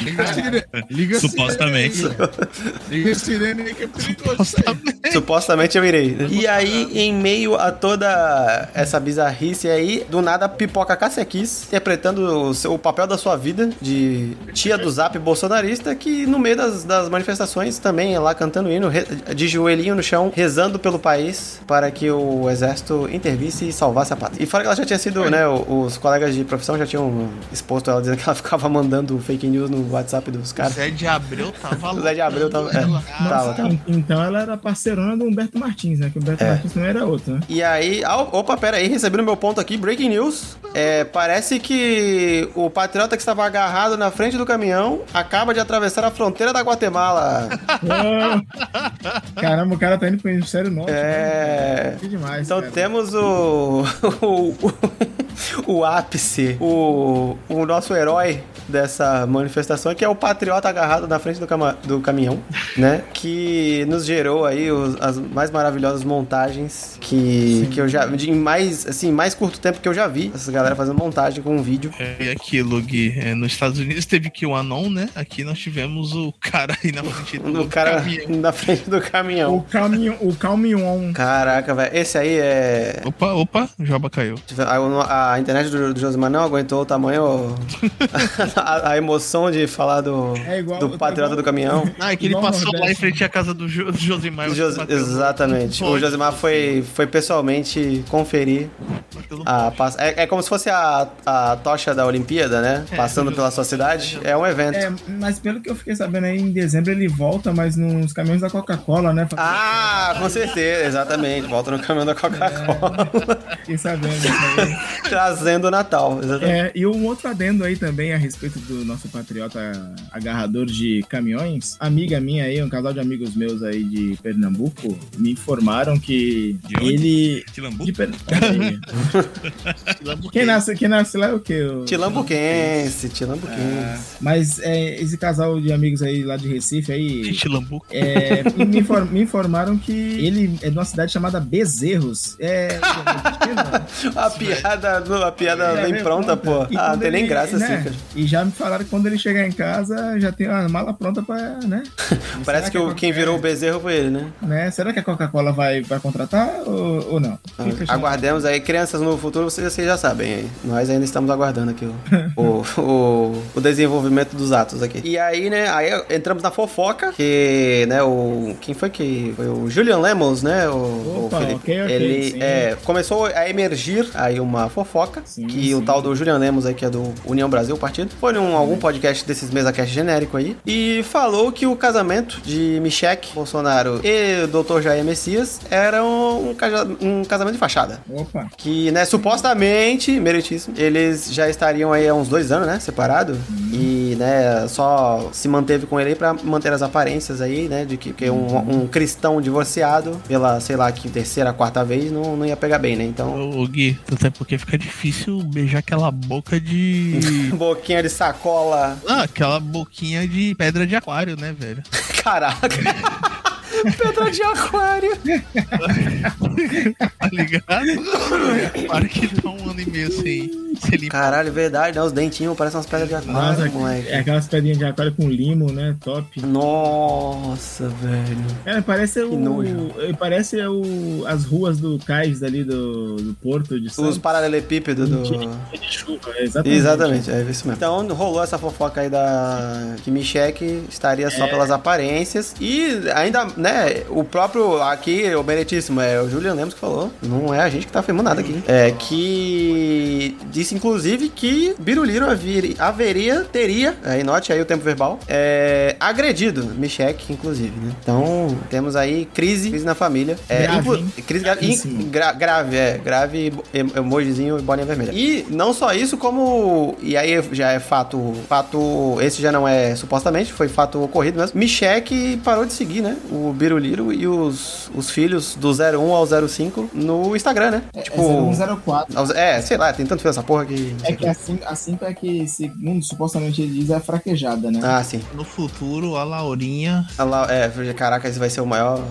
Liga a sirene. Liga Supostamente. sirene. Liga a sirene aí que é perigoso. Supostamente. Supostamente eu irei. E aí, em meio a toda essa bizarrice aí, do nada pipoca Cássia Kiss, interpretando o, seu- o papel da sua vida de tia do zap bolsonarista, que no meio das, das manifestações também é lá cantando hino, re- de joelhinho no chão, rezando pelo país para que o exército intervisse e salvasse a pátria. E fora que ela já tinha sido, né, os colegas de profissão já tinham exposto ela dizendo que ela ficava mandando fake news no WhatsApp dos caras. Zé de Abreu tava Zé de Abreu tava- é. ela. Tava, Nossa, tava. en- Então ela era parceirona do Humberto Martins, né? Que o Humberto Martins também era outro, né? E aí, opa, pera aí, recebi no meu ponto aqui, breaking news. É, parece que o patriota que estava agarrado na frente do caminhão acaba de atravessar a fronteira da Guatemala. Caramba, o cara tá indo pro Hemisfério Norte. É. Né? Que demais. Então cara. temos o, o, o ápice, o, o nosso herói dessa manifestação, que é o patriota agarrado na frente do, cama- do caminhão, né? Que nos gerou aí os- as mais maravilhosas montagens que, que eu já. De em mais, assim, mais curto tempo que eu já vi. Essa galera fazendo montagem com um vídeo. É aquilo, Gui. É, nos Estados Unidos teve que o Anon, né? Aqui nós tivemos o cara aí na frente do cara caminhão. na frente do O caminhão. caminhão, o caminhão. Caraca, velho. Esse aí é. Opa, opa, o Joba caiu. A, a internet do, do Josimar não aguentou o tamanho. a, a emoção de falar do, É igual- do patriota do caminhão. Ah, é que ele Igual passou lá em frente à casa do, jo do Josimar. Jos- exatamente. O. Josimar foi, foi pessoalmente conferir a. É, é como se fosse a, a tocha da Olimpíada, né? É, Passando do pela sua cidade. É um evento. É, mas pelo que eu fiquei sabendo aí, em dezembro ele volta, mas nos caminhões da Coca-Cola, né? Ah, com certeza, exatamente. Volta no caminhão da Coca-Cola. Fiquei sabendo. Trazendo o Natal. Exatamente. É, e um outro adendo aí também a respeito do nosso patriota agarrador de caminhões. Amiga minha aí, um casal de amigos meus aí de Pernambuco, me informaram que De onde? ele. Tilambu? De Pernambuco. Quem, nasce, quem nasce lá é o quê? O- Tilambuquense, Tilambuquense. Mas é, esse casal de amigos aí lá de Recife aí. Tilambu. é, me, infor- me informaram que ele é de uma cidade chamada Bezerros. É. A piada, a piada É, vem vem pronta, pô. E Ah, não tem nem ele- graça né, assim, cara. E já me falaram que quando ele chegar em casa já tem a mala pronta pra, né? Parece Será que o- a quem virou o bezerro foi ele, né? né? Será que a Coca-Cola vai, vai contratar ou, ou não? Ah, Aguardemos aí, crianças no futuro, vocês, vocês já sabem. aí. Nós ainda estamos aguardando aqui o, o, o, o desenvolvimento dos atos aqui. E aí, né, aí entramos na fofoca, que, né, o... Quem foi que... Foi o Julian Lemos, né, o, Opa, o Felipe. ok, ok, Ele sim. é, começou a emergir aí uma fofoca, Sim, que o sim. tal do Julian Lemos aí, que é do União Brasil, partido, foi num algum podcast desses mesa-cast genérico aí, e falou que o casamento de Michele Bolsonaro e o Dr. Jair Messias era um, um casamento de fachada. Opa. Que, né, supostamente, meritíssimo, eles já estariam aí há uns dois anos, né, separado E, né, só se manteve com ele aí pra manter as aparências aí, né, de que, que um, um cristão divorciado pela, sei lá, que terceira, quarta vez não, não ia pegar bem, né? Então, ô, Gui, até porque fica difícil beijar aquela boca de. boquinha de sacola. Ah, aquela boquinha de pedra de aquário, né, velho? Caraca. Pedra de aquário. Tá ligado? Para que tá um ano e meio sem, Caralho, verdade, né? Os dentinhos parecem umas pedras de aquário, Nossa, moleque. é aquelas pedrinhas de aquário com limo, né? Top. Nossa, velho. Cara, parece o. nojo. eh, Parece o, as ruas do cais ali do, do Porto de Os Santos. paralelepípedos do. de chuva, exatamente. Exatamente, é isso mesmo. Então rolou essa fofoca aí da que Michele estaria só pelas aparências e ainda, né, o próprio aqui, o meritíssimo, é o Julian Lemos que falou, não é a gente que tá afirmando nada aqui. É que disse inclusive que Biruliro havir- haveria, teria, aí note aí o tempo verbal, é, agredido Michele, inclusive, né? Então temos aí crise, crise na família. É, Grave, crise grave, Gravíssimo. Gra- grave, é. Grave, em- emojizinho e bolinha vermelha. E não só isso, como. E aí já é fato. Fato. Esse já não é supostamente, foi fato ocorrido mesmo. Michele parou de seguir, né? O Biruliro e os, os filhos do 01 ao 05 no Instagram, né? É, tipo. é 0104. aos- É, sei lá, tem tanto filho essa porra que. É que assim, assim é que, segundo supostamente ele diz, é fraquejada, né? Ah, sim. No futuro, a Laurinha. Ah lá, É, caraca, esse vai ser o maior.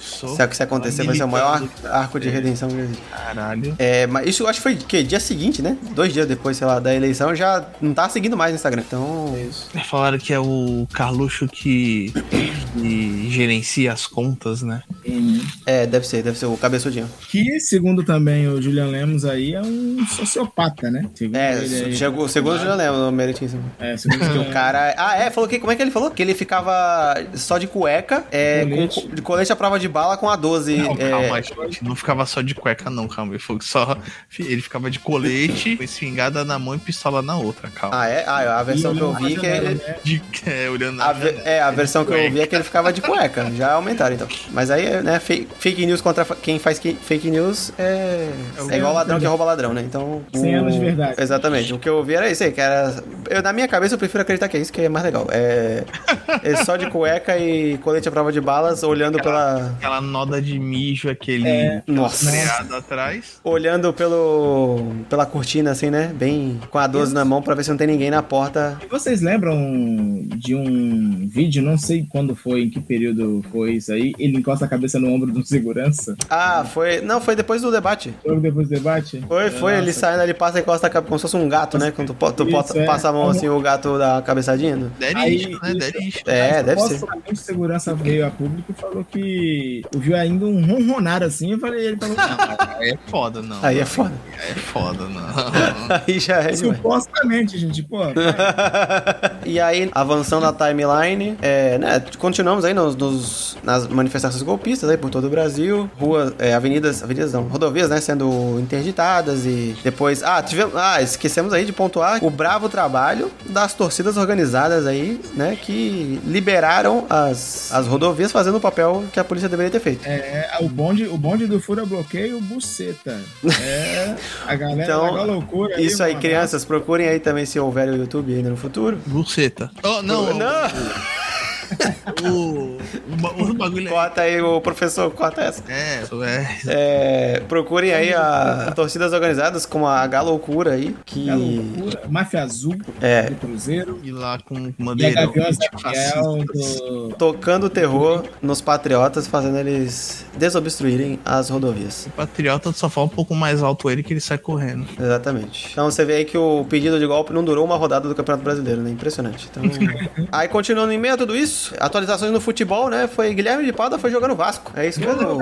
Se, se acontecer, vai ser o maior arco de redenção que existe. Caralho. É, mas isso eu acho que foi que dia seguinte, né? Dois dias depois, sei lá, da eleição, já não tá seguindo mais no Instagram. Então, Falaram que é o Carluxo que, que gerencia as contas, né? Uhum. é, deve ser, deve ser o cabeçudinho. Que, segundo também o Julian Lemos aí, é um sociopata, né? Segundo É, ele aí. chegou, segundo eu já lembro, o meritíssimo. É, segundo Que o cara. Ah, é, falou que. Como é que ele falou? Que ele ficava só de cueca, é, Colete. com, de colete à prova de bala com a 12. Não, é, calma, gente. Não ficava só de cueca, não, calma. Ele, falou que só, ele ficava de colete, com espingarda na mão e pistola na outra, calma. Ah, é? Ah, a versão que eu vi que ele. né? De, é, olhando A, ve- é, a versão que eu vi é que ele ficava de cueca. Já aumentaram, então. Mas aí né, fake, fake news contra quem faz que- fake news é, é igual ladrão que rouba ladrão, né? Então. 100 anos de verdade. Exatamente. O que eu ouvi era isso aí, que era. Eu, na minha cabeça eu prefiro acreditar que é isso, que é mais legal. É, é só de cueca e colete à prova de balas, olhando pela. Aquela noda de mijo, aquele É. Nossa. freado atrás. Olhando pelo. pela cortina, assim, né? Bem com a 12 na mão pra ver se não tem ninguém na porta. E Vocês lembram de um vídeo, não sei quando foi, em que período foi isso aí, ele encosta a cabeça no ombro um segurança, Ah, foi. Não, foi depois do debate. logo depois do debate? Foi, foi, ele Nossa. saindo, ele passa encosta a cabeça como se fosse um gato, né? Quando tu, tu Isso, é. passa a mão assim, o gato dá a cabeçadinha. né? Derista, Aí, né? isso- Derista. É, deve ser. O segurança veio a público e falou que ouviu ainda um ronronar assim, eu falei, ele falou, não, Aí é foda, não. Aí é foda. Aí é foda, não. Aí já é demais. supostamente, gente, pô, e aí, avançando a timeline, é, né, continuamos aí nos, nos- nas manifestações golpistas aí por todo o Brasil, ruas, é, avenidas, avenidas não, rodovias, né, sendo interditadas e depois, ah, tivemos, ah, esquecemos aí de pontuar o bravo trabalho das torcidas organizadas aí, né, que liberaram as, as rodovias fazendo o papel que a polícia deveria ter feito. é, o bonde, o bonde do fura bloqueio, buceta. É, a galera Então, loucura Isso aí, mano. crianças, procurem aí também se houver o YouTube ainda no futuro. Buceta. Oh, não, Não. O, o, o bagulho é. Corta aí, o professor, corta essa. É, é. É, procurem aí a, torcidas organizadas como a Galoucura aí, que É loucura. Máfia Azul É. do Cruzeiro. Ir lá com E a fascistas. do. tocando terror nos patriotas, fazendo eles desobstruírem as rodovias. O patriota só fala um pouco mais alto ele que ele sai correndo. Exatamente. Então você vê aí que o pedido de golpe não durou uma rodada do Campeonato Brasileiro, né? Impressionante. Então, aí continuando em meio a tudo isso, atualizações no futebol, né? Foi Guilherme de Pádua foi jogando Vasco. É isso mesmo?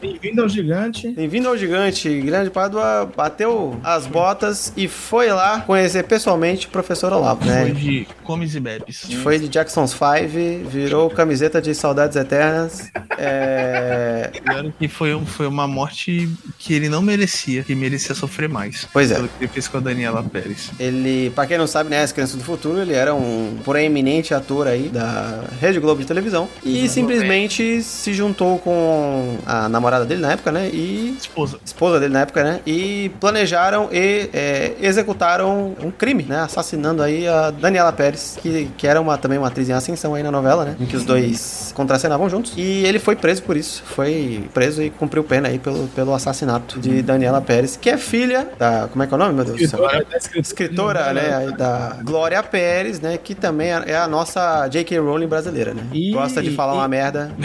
Bem-vindo ao gigante. Bem-vindo ao gigante. Guilherme de Pádua bateu as botas e foi lá conhecer pessoalmente o professor Olavo, né? Foi de comes e bebes. Foi de Jackson's Five, virou camiseta de saudades eternas. É... Pior que foi, um- foi uma morte que ele não merecia, que merecia sofrer mais. Pois é. Pelo que ele fez com a Daniela Pérez. Ele, pra quem não sabe, né, As Crianças do Futuro, ele era um proeminente ator aí da Rede Globo de televisão e simplesmente se juntou com a namorada dele na época, né, e Esposa. esposa dele na época, né, e planejaram e é, executaram um crime, né, assassinando aí a Daniela Pérez, que, que era uma, também uma atriz em ascensão aí na novela, né, em que os dois contracenavam juntos, e ele foi preso por isso, foi preso e cumpriu pena aí pelo, pelo assassinato de Daniela Pérez, que é filha da, como é que é o nome, meu Deus do céu? Escritora, da escritora, escritora, né, da Glória Pérez, né, que também é a nossa J.K. Rowling brasileira, né? E- Gosta de falar e- uma merda.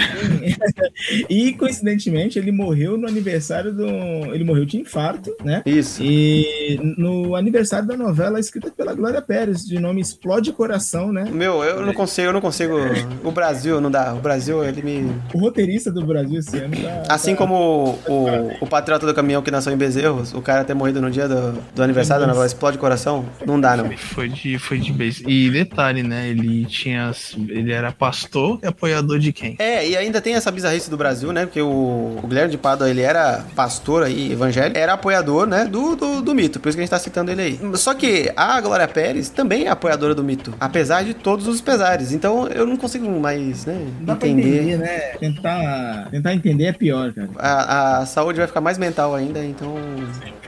E coincidentemente ele morreu no aniversário do. Ele morreu de infarto, né? Isso. E no aniversário da novela escrita pela Glória Pérez, de nome Explode Coração, né? Meu, eu não consigo, eu não consigo. O Brasil não dá. O Brasil, ele me. O roteirista do Brasil esse ano. Tá, Assim tá- como o, o, o patriota do caminhão que nasceu em Bezerros, o cara ter morrido no dia do, do aniversário da novela Explode Coração, não dá, não. Foi de, foi de. E detalhe, né? Ele tinha. Ele era pastor e apoiador de quem? É, e ainda tem essa bizarrice do Brasil, né? Porque o, o Guilherme de Pádua, ele era pastor aí, evangélico, era apoiador, né, do, do, do mito, por isso que a gente tá citando ele aí. Só que a Glória Pérez também é apoiadora do mito, apesar de todos os pesares. Então eu não consigo mais, né, dá pra entender. entender, né? Tentar, tentar entender é pior, cara. A, a saúde vai ficar mais mental ainda, então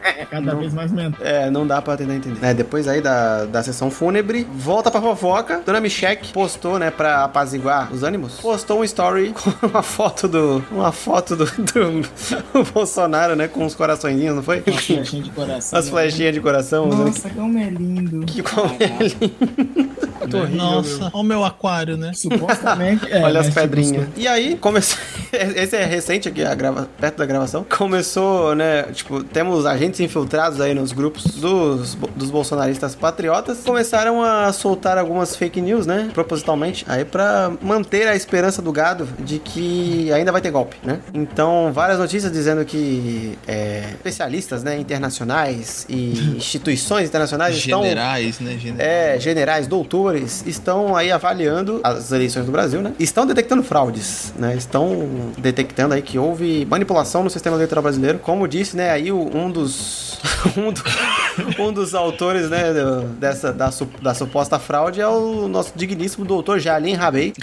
É cada vez mais mental. É, não dá pra tentar entender. É, depois aí da, da sessão fúnebre, volta pra fofoca. Dona Michelle postou, né, pra apaziguar os ânimos, postou um story com uma foto do. Uma foto do, do Bolsonaro, né, com os coraçõezinhos, não foi? Uma flechinha de coração. As flechinhas de coração. Nossa, como é lindo. Que como é lindo. Nossa, olha o meu aquário, né? Supostamente. é, Olha as mas, tipo, pedrinhas. E aí, começou. Esse é recente aqui, a grava... perto da gravação. Começou, né? Tipo, temos agentes infiltrados aí nos grupos dos, dos bolsonaristas patriotas. Começaram a soltar algumas fake news, né? Propositalmente. Aí pra manter a esperança do gado de que ainda vai ter golpe, né? Então, várias notícias dizendo que é, especialistas, né? Internacionais e instituições internacionais estão. Generais, né? Generais. É, generais, doutores estão aí avaliando as eleições do Brasil, né? Estão detectando fraudes, né? Estão detectando aí que houve manipulação no sistema eleitoral brasileiro. Como disse, né, aí um dos um, do- um dos autores, né, dessa, da, da suposta fraude é o nosso digníssimo doutor Jalim Rabei,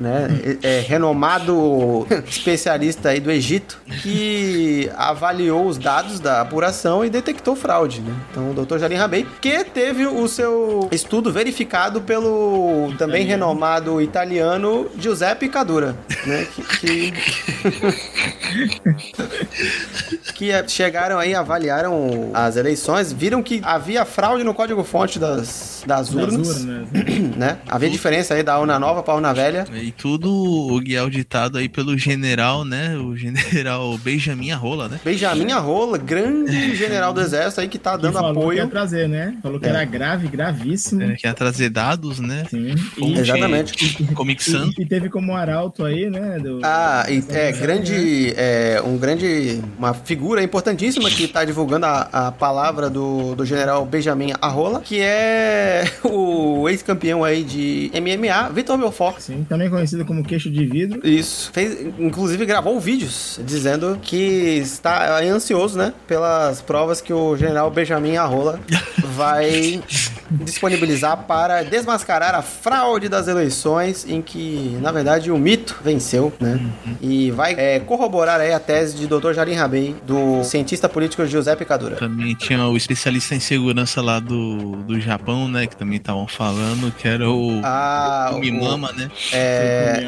né, é, é renomado especialista aí do Egito, que avaliou os dados da apuração e detectou fraude, né? Então, o doutor Jalim Rabei, que teve o seu estudo verificado pelo também renomado italiano Giuseppe Cadura, né, que- que que eh, chegaram aí, avaliaram as eleições, viram que havia fraude no código-fonte das, das Das urnas, urnas. né? Havia diferença aí da urna nova pra urna velha. E tudo o guiar ditado aí pelo general, né? O general Benjamin Arrola, né? Benjamin Arrola, grande general do exército aí que tá Que dando falou que ia apoio. trazer, né? Falou que É. era grave, gravíssimo. É, que ia trazer dados, né? Sim. E, Exatamente. Comic Sans. e, e teve como arauto aí, né? do- Ah, e é grande, é, um grande, uma figura importantíssima que tá divulgando a, a palavra do, do general Benjamin Arrola, que é o ex-campeão aí de MMA, Vitor Belfort. Sim, também conhecido como queixo de vidro. Isso. Fez, inclusive gravou vídeos dizendo que está ansioso, né? Pelas provas que o general Benjamin Arrola vai disponibilizar para desmascarar a fraude das eleições em que, na verdade, o mito venceu, né? E vai é, corroborar aí a tese de Dr. Jarim Rabei, do cientista político Giuseppe Cadura. Também tinha o especialista em segurança lá do, do Japão, né? Que também estavam falando, que era o, Ah, o Mimama, né? É.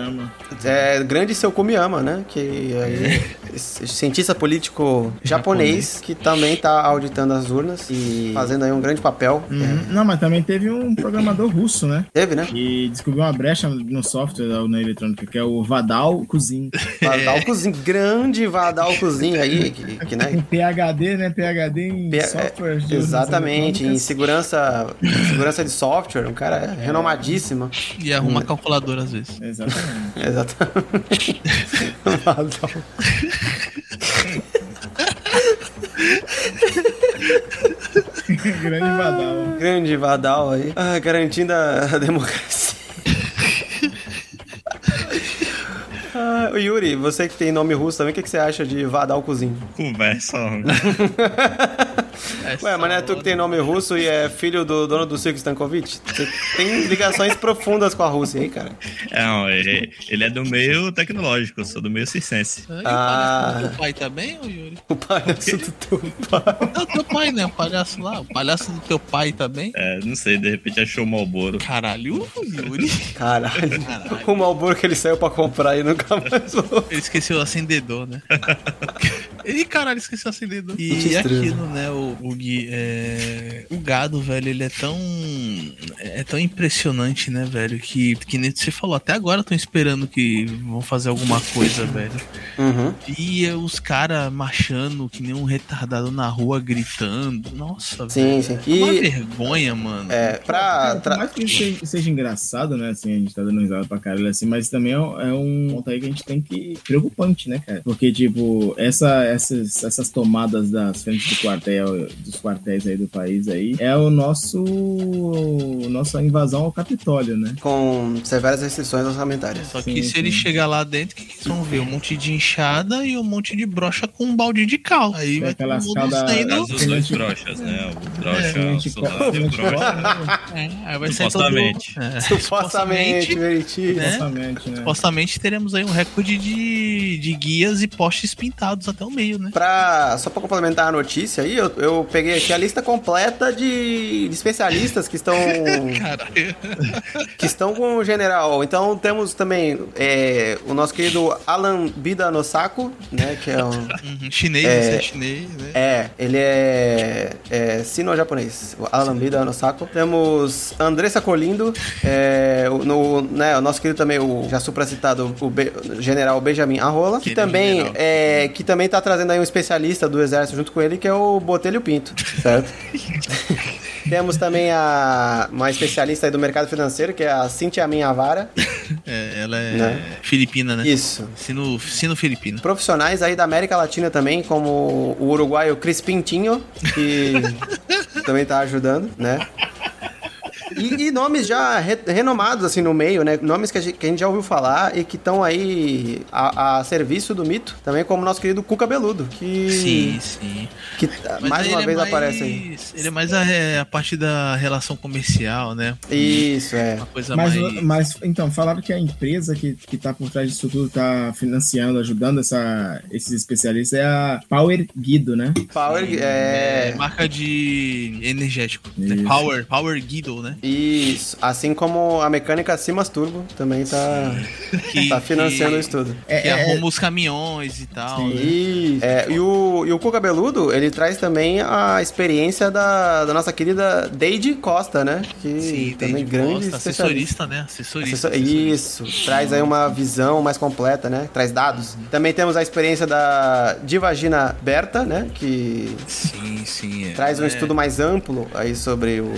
É, grande seu Kumiyama, né? Que aí, esse cientista político japonês que também tá auditando as urnas e fazendo aí um grande papel. Uhum. Não, mas também teve um programador russo, né? Teve, né? Que descobriu uma brecha no software da urna eletrônica, que é o Vadal Kuzin. Vadal Cozinho, grande Vadal Cozinho aí, que, que, né? PHD, né? PHD em P- software. de urnas Exatamente, em segurança, segurança de software, um cara renomadíssimo. E arruma calculadora às vezes. Exatamente. Exatamente. Vadal. Grande Vadal. Grande Vadal aí, ah, garantindo a democracia. Ah, Yuri, você que tem nome russo também, o que, que você acha de Vadal Cozinho? Conversa. Ué, mas não é tu que tem nome russo e é filho do dono do circo Stankovic? Você tem ligações profundas com a Rússia, hein, cara? Não, ele, ele é do meio tecnológico, eu sou do meio circense. O Ah. palhaço do teu pai também, ô Yuri? O palhaço do teu pai. Não, teu pai, né? O palhaço lá. O palhaço do teu pai também. É, não sei, de repente achou o Malboro. Caralho, o Yuri. Caralho. O Malboro que ele saiu pra comprar e nunca mais voltou. Ele esqueceu o acendedor, né? Ih, caralho, esqueceu o acendedor. E aquilo, né, o, o Gui, é... O gado, velho, ele é tão... É tão impressionante, né, velho, que, que nem você falou, até agora estão esperando que vão fazer alguma coisa, velho. Uhum. E os caras marchando que nem um retardado na rua, gritando. Nossa, Sim, velho. sim. É uma vergonha, mano. é, pra... Por mais que isso seja, seja engraçado, né? Assim, a gente tá dando risada pra caralho, assim, mas também é, um- é um ponto aí que a gente tem que. preocupante, né, cara? Porque, tipo, essa, essas, essas tomadas das frentes do quartel, dos quartéis aí do país aí, é o nosso. nossa invasão ao Capitólio, né? Com severas restrições orçamentárias. Só que Sim, se ele sim. chegar lá dentro, o que, que eles vão ver? Um monte de enxada e um monte de brocha com um balde de cal. Aí É vai aquelas calda- saindo. As dois Gente- brochas, né? O A brocha, gente o soldado e o brocha. É, aí vai sair todo Supostamente. É, Supostamente, Veriti. né? Supostamente, né? Supostamente teremos aí um recorde de, de guias e postes pintados até o meio, né? Pra, só pra complementar a notícia aí, eu, eu peguei aqui a lista completa de, de especialistas que estão que estão com o general. Então temos também é, o nosso querido Alan Bida Nosako, né? Que é um. Uhum, Chinês, É. é chinês, né? É, ele é, é sino-japonês, Alan Bida Nosako. Temos Andressa Colindo, é, o, no, né, o nosso querido também, o já supracitado, o Be- general Benjamin Arrola, que Aquele também, general. é, que também tá trazendo aí um especialista do exército junto com ele, que é o Botelho Pinto, certo? Temos também a, uma especialista aí do mercado financeiro, que é a Cintia Minhavara. É, ela é Né? filipina, né? Isso. Sino, sino filipino. Profissionais aí da América Latina também, como o uruguaio Cris Pintinho, que também tá ajudando, né? E, e nomes já re- renomados, assim, no meio, né? Nomes que a gente, que a gente já ouviu falar e que estão aí a, a serviço do mito. Também como o nosso querido Cuca Beludo, que... Sim, sim. Que Mas mais uma é vez mais- aparece aí. Ele é mais a, é, a parte da relação comercial, né? Isso, é. Uma coisa Mas, mais. mas, então, falaram que a empresa que, que tá por trás disso tudo, tá financiando, ajudando essa, esses especialistas, é a Power Guido, né? Power, É, é... marca de energético. né? Power, Power Guido, né? Isso, assim como a mecânica Simas Turbo também tá, Que, tá financiando que, isso tudo. É, que é- arruma os caminhões e tal. Sim. né? E, é, e, o, e o Cuca Beludo, ele traz também a experiência da, da nossa querida Deide Costa, né? Que Sim, também David grande Costa, assessorista, né? Assessorista. Assessor- assessorista. Isso, traz aí uma visão mais completa, né? Traz dados. Também temos a experiência da Divagina Berta, né? Que Sim, sim. é. traz um É, estudo mais amplo aí sobre o.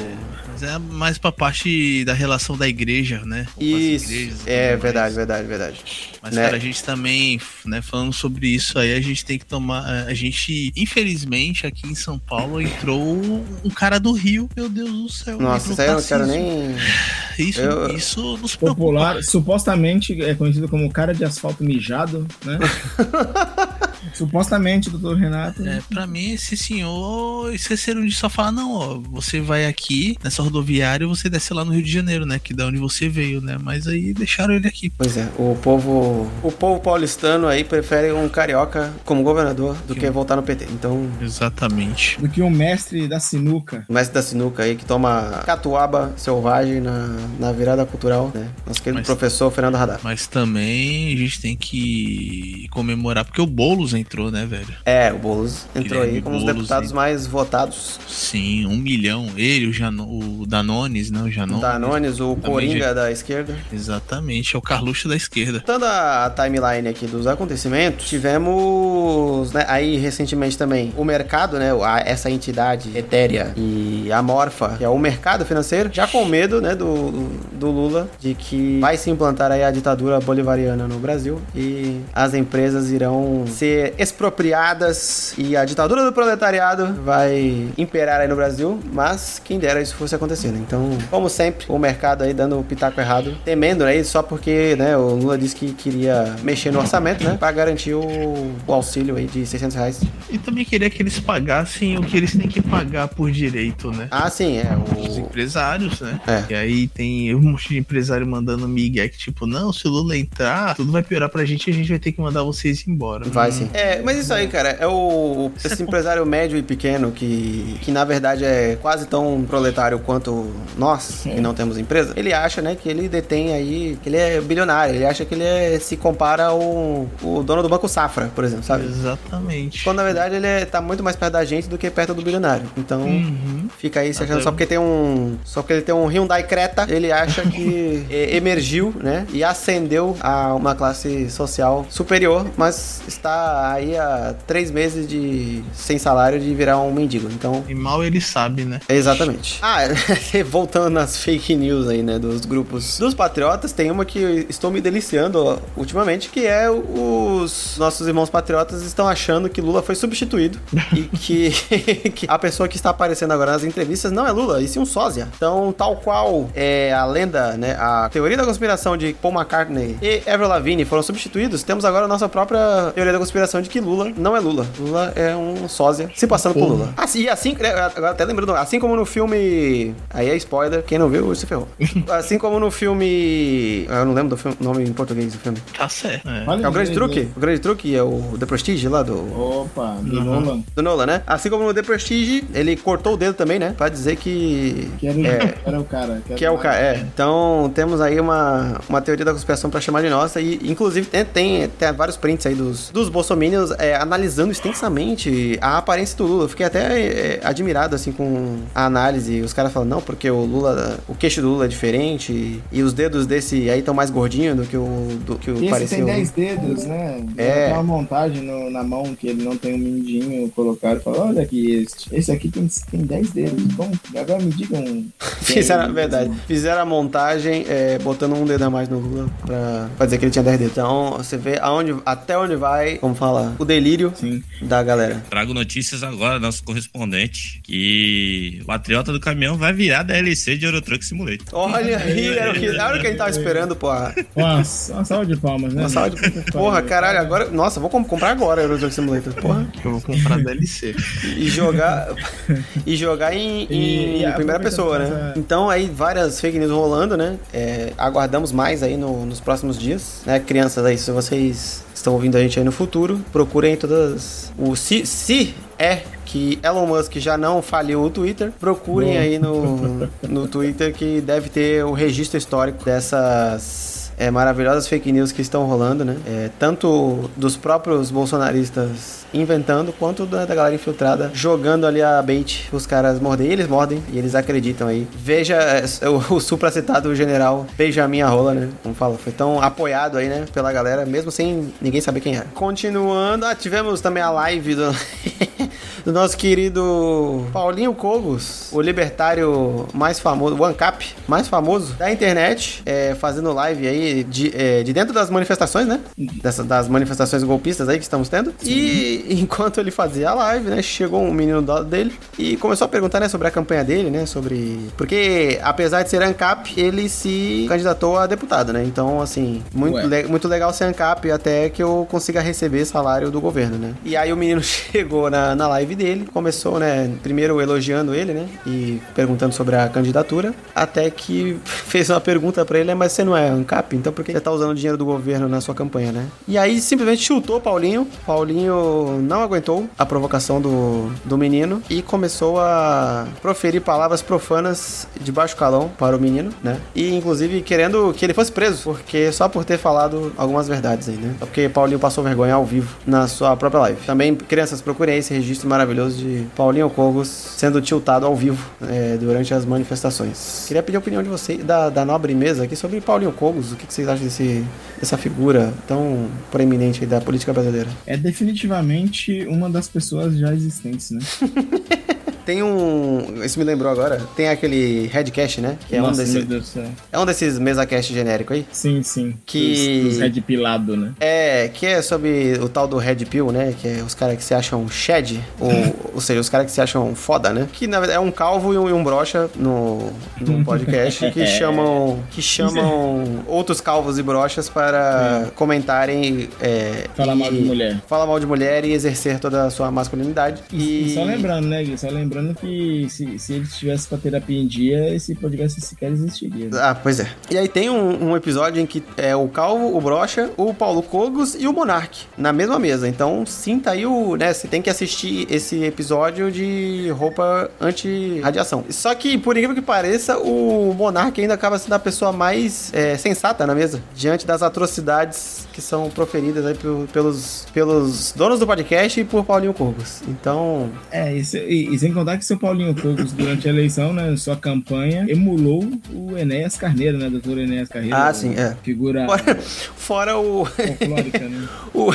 Mas é mais pra parte da relação da igreja, né? Com as Isso, igrejas é verdade, mais. verdade, verdade. Mas, né? cara, a gente também, né, falando sobre isso aí, a gente tem que tomar. A gente, infelizmente, aqui em São Paulo, entrou um cara do Rio, meu Deus do céu. Nossa, isso aí eu não quero nem. Isso, eu- isso nos preocupa. Popular, supostamente é conhecido como cara de asfalto mijado, né? supostamente, doutor Renato. É, pra mim, esse senhor esqueceram de só falar, não, ó, você vai aqui nessa rodoviária e você desce lá no Rio de Janeiro, né? Que da onde você veio, né? Mas aí deixaram ele aqui. Pois é, o povo. O povo paulistano aí prefere um carioca como governador do que voltar no PT. Então, Exatamente. Do que o mestre da sinuca. o mestre da sinuca aí que toma catuaba selvagem na, na virada cultural, né? Nosso querido Mas- professor Fernando Radar. Mas também a gente tem que comemorar, porque o Boulos entrou, né, velho? É, o Boulos entrou Guilherme aí como um dos Boulos, deputados hein? mais votados. Sim, um milhão. Ele, o, Jano, o Danones, né? O Janones. Danones, o Coringa de- da esquerda. Exatamente, é o Carluxo da esquerda. Voltando a timeline aqui dos acontecimentos, tivemos né, aí recentemente também o mercado, né, essa entidade etérea e amorfa, que é o mercado financeiro, já com medo né, do, do Lula de que vai se implantar aí a ditadura bolivariana no Brasil e as empresas irão ser expropriadas e a ditadura do proletariado vai imperar aí no Brasil, mas quem dera isso fosse acontecendo. Então, como sempre, o mercado aí dando o pitaco errado, temendo aí só porque, né, o Lula disse que queria mexer no orçamento, né, para garantir o, o auxílio aí de 600 reais. E também queria que eles pagassem o que eles têm que pagar por direito, né? Ah, sim, é Os o empresários, né? É. E aí tem um monte de empresário mandando migué que, tipo, não, se o Lula entrar, tudo vai piorar pra gente e a gente vai ter que mandar vocês embora. Vai Hum, sim. É, mas isso aí, cara, é o esse empresário médio e pequeno que, que na verdade é quase tão proletário quanto nós, que não temos empresa. Ele acha, né, que ele detém aí, que ele é bilionário. Ele acha que ele é, se compara ao o dono do Banco Safra, por exemplo, sabe? Exatamente. Quando na verdade ele é, tá muito mais perto da gente do que perto do bilionário. Então, Uhum. fica aí se achando Até- só porque tem um. Só porque ele tem um Hyundai Creta, ele acha que emergiu, né? E ascendeu a uma classe social superior, mas está aí há três meses de sem salário de virar um mendigo. Então. E mal ele sabe, né? Exatamente. Ah, voltando nas fake news aí, né, dos grupos dos patriotas, tem uma que estou me deliciando ó, ultimamente, que é os nossos irmãos patriotas estão achando que Lula foi substituído e que, que a pessoa que está aparecendo agora nas entrevistas não é Lula, e sim um sósia. Então, tal qual é a lenda, né, a teoria da conspiração de Paul McCartney e Avril Lavigne foram substituídos, temos agora a nossa própria teoria da conspiração de que Lula não é Lula. Lula é um sósia se passando por Lula. Assim, e assim, né, agora até lembrando, assim como no filme, aí é spoiler, quem não viu, se ferrou. Assim como no filme, eu não lembro do filme- nome em português do filme. Tá certo. É. É o Grande Truque? O Grande Truque é o The Prestige lá do Opa, do Uhum. Nolan. do Nolan, né? Assim como no The Prestige, ele cortou o dedo também, né? Pra dizer que. Que era, o- É. era o cara. Que é o cara, é. Então temos aí uma, uma teoria da conspiração pra chamar de nossa. E inclusive tem, tem, tem vários prints aí dos, dos bolsominions é, analisando extensamente a aparência do Lula. Eu fiquei até é, admirado assim com a análise. Os caras falam, não, porque o Lula, o queixo do Lula é diferente e, e os dedos desse aí estão mais gordinhos do que o, do que o tem o- 10 dedos, né? É. Tem uma montagem no- na mão que ele não tem um mindinho colocaram e falaram, olha aqui, este, esse aqui tem, tem 10 dedos. Bom, agora me digam. Fizeram, na verdade, fizeram fizeram a montagem é, botando um dedo a mais no Lula pra, pra dizer que ele tinha 10 dedos. Então, você vê aonde, até onde vai, como fala, o delírio Sim. da galera. Trago notícias agora, nosso correspondente, que o Patriota do Caminhão vai virar DLC de Euro Truck Simulator. Olha aí, era o que, era o que a gente tava esperando, porra. Nossa, uma salva de palmas, né? Uma salva de... Porra, caralho, agora. Nossa, vou com- comprar agora Euro Truck Simulator. Porra. Eu vou comprar DLC. E jogar. e jogar em, em E- primeira pessoa, né? essa- Então aí várias fake news rolando, né? É, aguardamos mais aí no- nos próximos dias, né? Crianças aí, se vocês estão ouvindo a gente aí no futuro, procurem todas. O se, se é que Elon Musk já não faliu o Twitter, procurem Boa. aí no, no Twitter que deve ter o registro histórico dessas é, maravilhosas fake news que estão rolando, né? É, tanto dos próprios bolsonaristas inventando, quanto da, da galera infiltrada jogando ali a bait os caras mordem. E eles mordem e eles acreditam aí. Veja é, o, o supracitado general Benjamin Arrola, né? Como fala, foi tão apoiado aí, né? Pela galera, mesmo sem ninguém saber quem era. Continuando, ah, tivemos também a live do. do nosso querido Paulinho Cogos, o libertário mais famoso, o ANCAP mais famoso da internet, é, fazendo live aí de, é, de dentro das manifestações, né? Dessa, das manifestações golpistas aí que estamos tendo. E enquanto ele fazia a live, né? Chegou um menino do lado dele e começou a perguntar, né? Sobre a campanha dele, né? Sobre... Porque, apesar de ser ANCAP, ele se candidatou a deputado, né? Então, assim, muito, le- muito legal ser ANCAP até que eu consiga receber salário do governo, né? E aí o menino chegou na, na live dele, começou, né, primeiro elogiando ele, né, e perguntando sobre a candidatura, até que fez uma pergunta pra ele, né, mas você não é ANCAP, então por que você tá usando dinheiro do governo na sua campanha, né? E aí simplesmente chutou Paulinho, Paulinho não aguentou a provocação do, do menino e começou a proferir palavras profanas de baixo calão para o menino, né, e inclusive querendo que ele fosse preso, porque só por ter falado algumas verdades aí, né, porque Paulinho passou vergonha ao vivo na sua própria live. Também, crianças, procurem esse registro de Paulinho Cogos sendo tiltado ao vivo é, durante as manifestações. Queria pedir a opinião de vocês, da, da nobre mesa aqui, sobre Paulinho Cogos. O que, que vocês acham desse, dessa figura tão proeminente da política brasileira? É definitivamente uma das pessoas já existentes, né? Tem um. Isso me lembrou agora. Tem aquele Redcast, né? Que é, Nossa, um, desse, meu Deus do céu. é um desses mesa-cast genérico aí. Sim, sim. Que- Dos, dos Red Pilado, né? É, que é sobre o tal do Red Pill, né? Que é os caras que se acham shed, ou, ou seja, os caras que se acham foda, né? Que na verdade é um calvo e um, e um brocha no, no podcast que chamam que chamam outros calvos e brochas para comentarem é, Falar mal de mulher. Falar mal de mulher e exercer toda a sua masculinidade. E, E, só lembrando, né, Gui? Só lembrando que se, se ele estivesse com a terapia em dia, esse podcast sequer existiria. né? Ah, pois é. E aí tem um, um episódio em que é o Calvo, o Brocha, o Paulo Cogos e o Monark na mesma mesa. Então sinta aí o, né, você tem que assistir esse episódio de roupa anti-radiação. Só que, por incrível que pareça, o Monark ainda acaba sendo a pessoa mais é, sensata na mesa, diante das atrocidades que são proferidas aí pelo- pelos, pelos donos do podcast e por Paulinho Cogos. Então, É, se- e- e sem contar que seu Paulinho Cogos, durante a eleição, né, sua campanha, emulou o Enéas Carneiro, né, doutor Enéas Carneiro. Ah, sim, é. Figura fora, fora o... folclórica, né? o,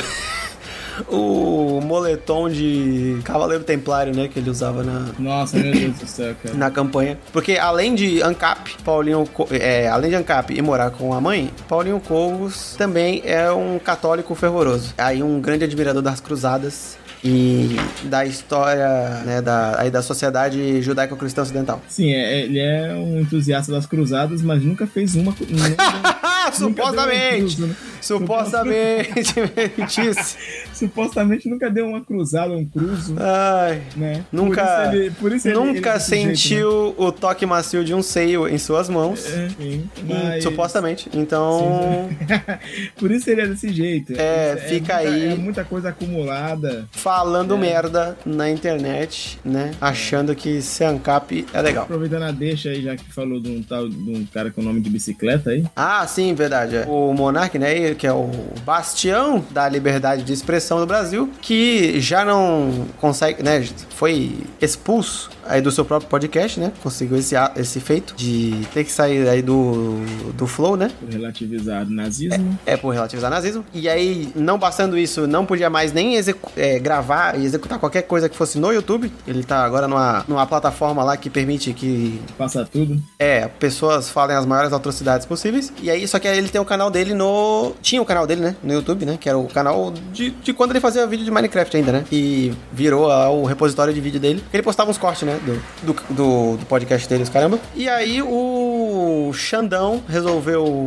o moletom de Cavaleiro Templário, né? Que ele usava na, Nossa, meu Deus do céu, cara. na campanha. Porque além de ANCAP, Paulinho, é, além de ANCAP e morar com a mãe, Paulinho Cogos também é um católico fervoroso. Aí um grande admirador das cruzadas e da história, né, da, aí da sociedade judaico-cristã ocidental. Sim, é- ele é um entusiasta das cruzadas, mas nunca fez uma. nunca supostamente! cruz, né? Supostamente, mentisse. Supostamente nunca deu uma cruzada, um cruzo, Ai, né? Nunca, Por isso ele- por isso ele- ele nunca desse jeito, né? sentiu o toque macio de um seio em suas mãos. É, sim, Hum, mas- Supostamente. Então, Por isso ele é desse jeito. É, Isso fica muita- aí. É muita coisa acumulada. Falando É. merda na internet, né? Achando que ser ANCAP é legal. Aproveitando a deixa aí, já que falou de um tal de um cara com nome de bicicleta aí. Ah, sim, verdade. é. O Monark, né? aí, que é o bastião da liberdade de expressão do Brasil, que já não consegue, né, foi expulso aí do seu próprio podcast, né? Conseguiu esse, esse feito de ter que sair aí do, do Flow, né? Por relativizar nazismo. É por relativizar nazismo. E aí, não bastando isso, não podia mais nem é, gravar e executar qualquer coisa que fosse no YouTube. Ele tá agora numa, numa plataforma lá que permite que Passa tudo. é, pessoas falem as maiores atrocidades possíveis. E aí, só que aí ele tem o canal dele no. Tinha o canal dele, né? No YouTube, né? Que era o canal de, de quando ele fazia vídeo de Minecraft ainda, né? E virou o repositório de vídeo dele. Ele postava uns cortes, né? Do, do, do, do podcast deles, caramba. E aí o Xandão resolveu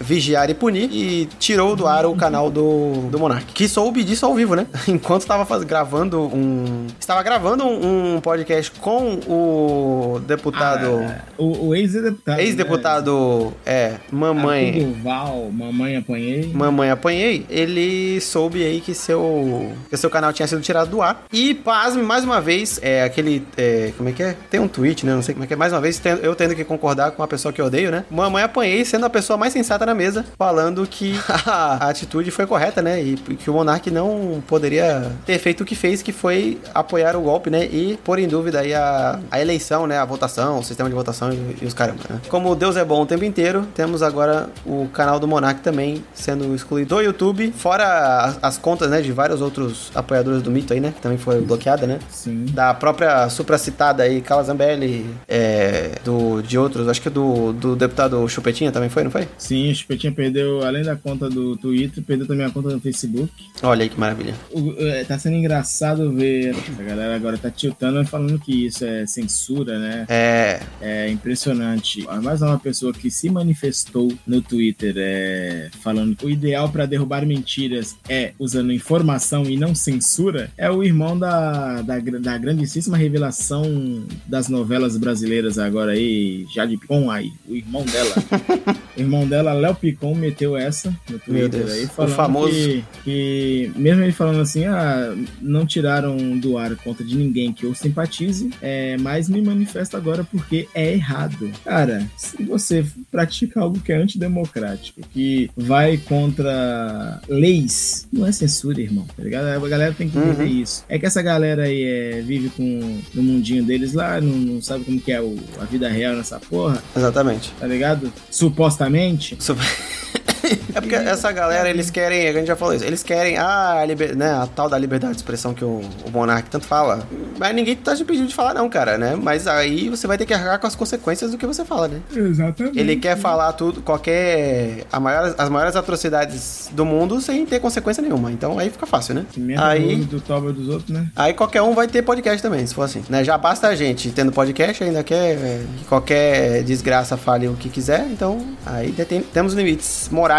vigiar e punir e tirou do ar o canal do, do Monark. Que soube disso ao vivo, né? Enquanto estava gravando um. Estava gravando um, um podcast com o deputado. Ah, o o ex-deputado. né? Ex-deputado, é, mamãe. Duval, mamãe apanhei. Mamãe apanhei, ele soube aí que seu, que seu canal tinha sido tirado do ar. E pasme, mais uma vez, é aquele. é, como é que é? Tem um tweet, né? Não sei como é que é. Mais uma vez, eu tendo que concordar com uma pessoa que eu odeio, né? Mamãe apanhei sendo a pessoa mais sensata na mesa, falando que a atitude foi correta, né? E que o Monark não poderia ter feito o que fez, que foi apoiar o golpe, né? E pôr em dúvida aí a, a eleição, né? A votação, o sistema de votação e, e os caramba, né? Como Deus é bom o tempo inteiro, temos agora o canal do Monark também sendo excluído do YouTube, fora as, as contas, né? De vários outros apoiadores do mito aí, né? Que também foi bloqueada, né? Sim. Da própria supracitada aí, Carla Zambelli, é, do, de outros, acho que do, do deputado Chupetinha também foi, não foi? Sim, o Chupetinha perdeu, além da conta do Twitter, perdeu também a conta do Facebook. Olha aí que maravilha. O- é, tá sendo engraçado ver a galera agora tá tiltando e falando que isso é censura, né? É, É impressionante. Mais uma pessoa que se manifestou no Twitter é, falando que o ideal para derrubar mentiras é usando informação e não censura é o irmão da, da, da grandíssima revelação das novelas brasileiras agora aí, Jade Picon aí, o irmão dela. o irmão dela, Léo Picon, meteu essa no Twitter aí, o falando famoso. que, que mesmo ele falando assim, ah, não tiraram do ar conta de ninguém que eu simpatize, é, mas me manifesto agora porque é errado. Cara, se você pratica algo que é antidemocrático, que vai contra leis, não é censura, irmão, tá ligado? A galera tem que Uhum. entender isso. É que essa galera aí é, vive com no mundinho deles lá, não, não sabe como que é o- a vida real nessa porra, exatamente. tá ligado? Supostamente. Isso- É porque essa galera, eles querem, a gente já falou isso, eles querem a, liber- né, a tal da liberdade de expressão que o, o Monark tanto fala. Mas ninguém tá te pedindo de falar, não, cara, né? Mas aí você vai ter que arcar com as consequências do que você fala, né? Exatamente. Ele quer falar tudo, qualquer. A maior, as maiores atrocidades do mundo sem ter consequência nenhuma. Então aí fica fácil, né? Pimenta Aí- do, do toba dos outros, né? Aí qualquer um vai ter podcast também, se for assim. Né? Já basta a gente tendo podcast, ainda quer é, que qualquer desgraça fale o que quiser. Então, aí tem- temos limites morais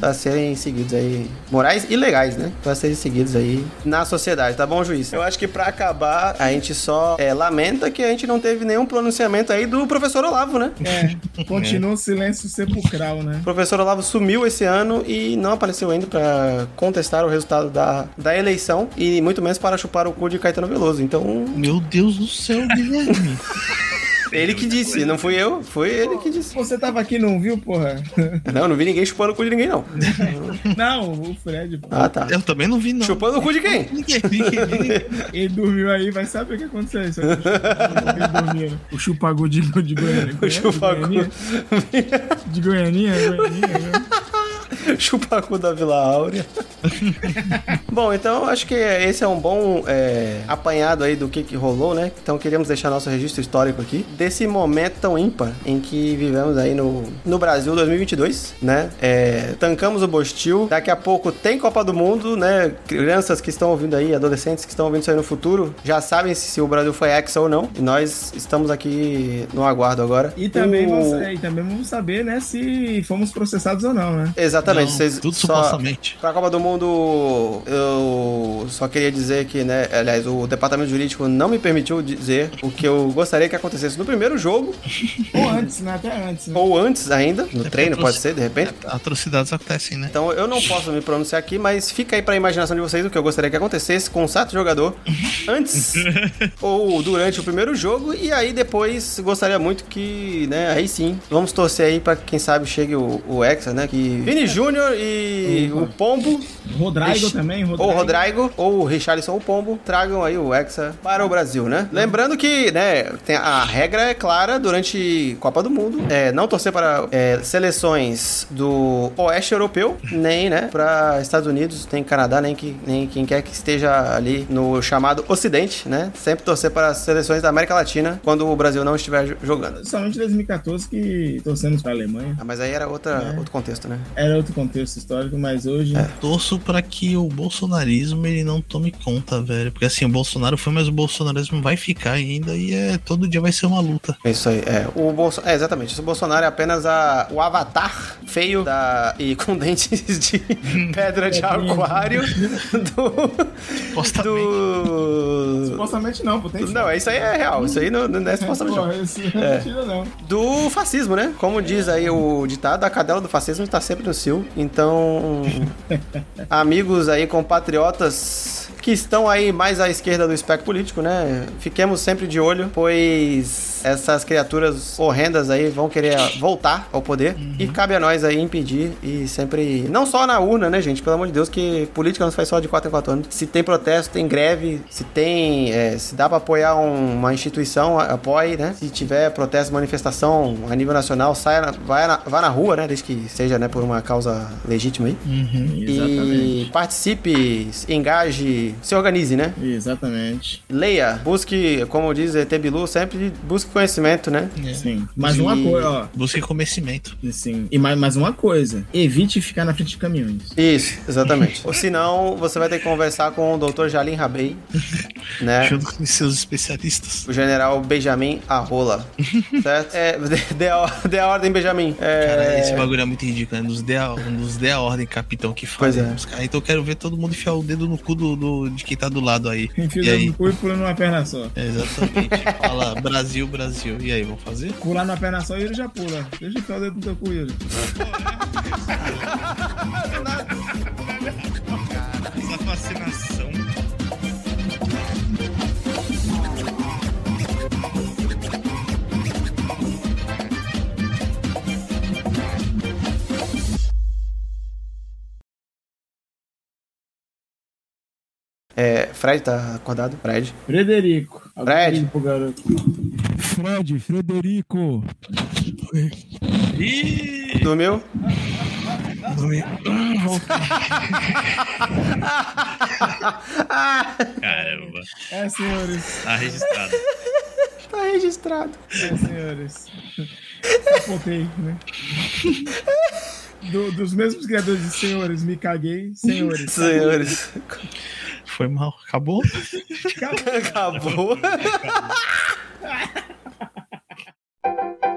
a serem seguidos aí. Morais e legais, né? Pra serem seguidos aí na sociedade, tá bom, juiz? Eu acho que pra acabar, a gente só é, lamenta que a gente não teve nenhum pronunciamento aí do professor Olavo, né? É, continua o silêncio sepulcral, né? O professor Olavo sumiu esse ano e não apareceu ainda pra contestar o resultado da, da eleição e muito menos para chupar o cu de Caetano Veloso. Então, Meu Deus do céu, Guilherme. Ele que disse, não fui eu, foi ele que disse. Você tava aqui, não viu, porra? Não, não vi ninguém chupando o cu de ninguém, não. Não, o Fred, pô. Ah, tá. Eu também não vi, não. Chupando o cu de quem? Ninguém, ninguém, ninguém. Ele dormiu aí, vai saber o que aconteceu. Isso aqui. O chupagu de, de Goiânia. O chupacu. De Goianinha, Goianinha. né? Chupacu da Vila Áurea. bom, então acho que esse é um bom é, apanhado aí do que, que rolou, né? Então queríamos deixar nosso registro histórico aqui desse momento tão ímpar em que vivemos aí no, no Brasil 2022, né? É, tancamos o Bostil. Daqui a pouco tem Copa do Mundo, né? Crianças que estão ouvindo aí, adolescentes que estão ouvindo isso aí no futuro, já sabem se, o Brasil foi ex ou não. E nós estamos aqui no aguardo agora. E também, O- vamos, é, e também vamos saber, né, se fomos processados ou não, né? Exatamente, Não, vocês tudo só- supostamente. Pra Copa do Mundo eu só queria dizer que, né, aliás, o departamento jurídico não me permitiu dizer o que eu gostaria que acontecesse no primeiro jogo, Ou antes, né? Até antes. Né? ou antes ainda, no treino, pode ser, de repente. Atrocidades acontecem, né? Então eu não posso me pronunciar aqui, mas fica aí pra imaginação de vocês o que eu gostaria que acontecesse com um certo jogador antes ou durante o primeiro jogo e aí depois gostaria muito que, né, aí sim, vamos torcer aí pra quem sabe chegue o, o Hexa, né, que Vini Júnior e o Pombo Rodrigo também, Rodrigo. ou o Rodrigo, ou o Richarlison ou o Pombo, tragam aí o Hexa para o Brasil, né? Lembrando que, né, a regra é clara durante Copa do Mundo, é não torcer para é, seleções do Oeste Europeu, nem, né, para Estados Unidos, nem Canadá, nem, que, nem quem quer que esteja ali no chamado Ocidente, né? Sempre torcer para as seleções da América Latina quando o Brasil não estiver jo- jogando. Somente em 2014 que torcemos pra Alemanha. Ah, mas aí era outra, É. outro contexto, né? Era outro contexto histórico, mas hoje. Torço pra que o bolsonarismo ele não tome conta, velho. Porque assim, o Bolsonaro foi, mas o bolsonarismo vai ficar ainda e é todo dia vai ser uma luta. É Isso aí, é. O Bolso... É, exatamente. O Bolsonaro é apenas a... o avatar feio da... e com dentes de pedra de aquário do... Supostamente. do... Supostamente não. Tem Não, isso aí é real. Isso aí não, não é supostamente não. Porra, isso não é mentira, não. Do fascismo, né? Como diz aí o ditado, a cadela do fascismo está sempre no cio. Então, amigos aí, compatriotas que estão aí mais à esquerda do espectro político, né? Fiquemos sempre de olho, pois essas criaturas horrendas aí vão querer voltar ao poder e cabe a nós aí impedir e sempre não só na urna, né, gente? Pelo amor de Deus, que política não se faz só de 4 em 4 anos. Se tem protesto, tem greve, se tem, é, se dá pra apoiar um- uma instituição, apoie, né? Se tiver protesto, manifestação a nível nacional, saia, na- vai na, vá na rua, né? Desde que seja, né, por uma causa legítima aí. E Exatamente. participe, engaje, se organize, né? Exatamente. Leia, busque, como diz ET Bilu, sempre busque conhecimento, né? Sim. Mas E- uma coisa, ó. Busque conhecimento. Sim. E mais, mais uma coisa. Evite ficar na frente de caminhões. Isso, exatamente. Ou senão, você vai ter que conversar com o Dr. Jalim Rabei, né? Junto com seus especialistas. O general Benjamin Arrola. certo? É, dê, dê a, dê a ordem, Benjamin. É, Cara, esse bagulho é muito ridículo, né? Nos dê a, nos dê a ordem, capitão, que faz. Pois é. Caras. Então eu quero ver todo mundo enfiar o dedo no cu do, do- de quem tá do lado aí. Enfia o E dedo aí? no cu e pula numa perna só. É, exatamente. Fala Brasil, Brasil. E aí, vamos fazer? Pular numa perna só e ele já pula. Deixa eu enfiar o dedo no teu cu, Yuri. é, Fred tá acordado? Fred. Frederico. Fred. Alguém pro garoto. Fred, Frederico. Ih! Dormiu? Dormi. Caramba. É, senhores. Tá registrado. Tá registrado. É, senhores. Apontei, né? do, dos mesmos criadores de Senhores, me caguei. Senhores. Senhores. Caguei. Foi mal. Acabou? Acabou. Acabou. Acabou.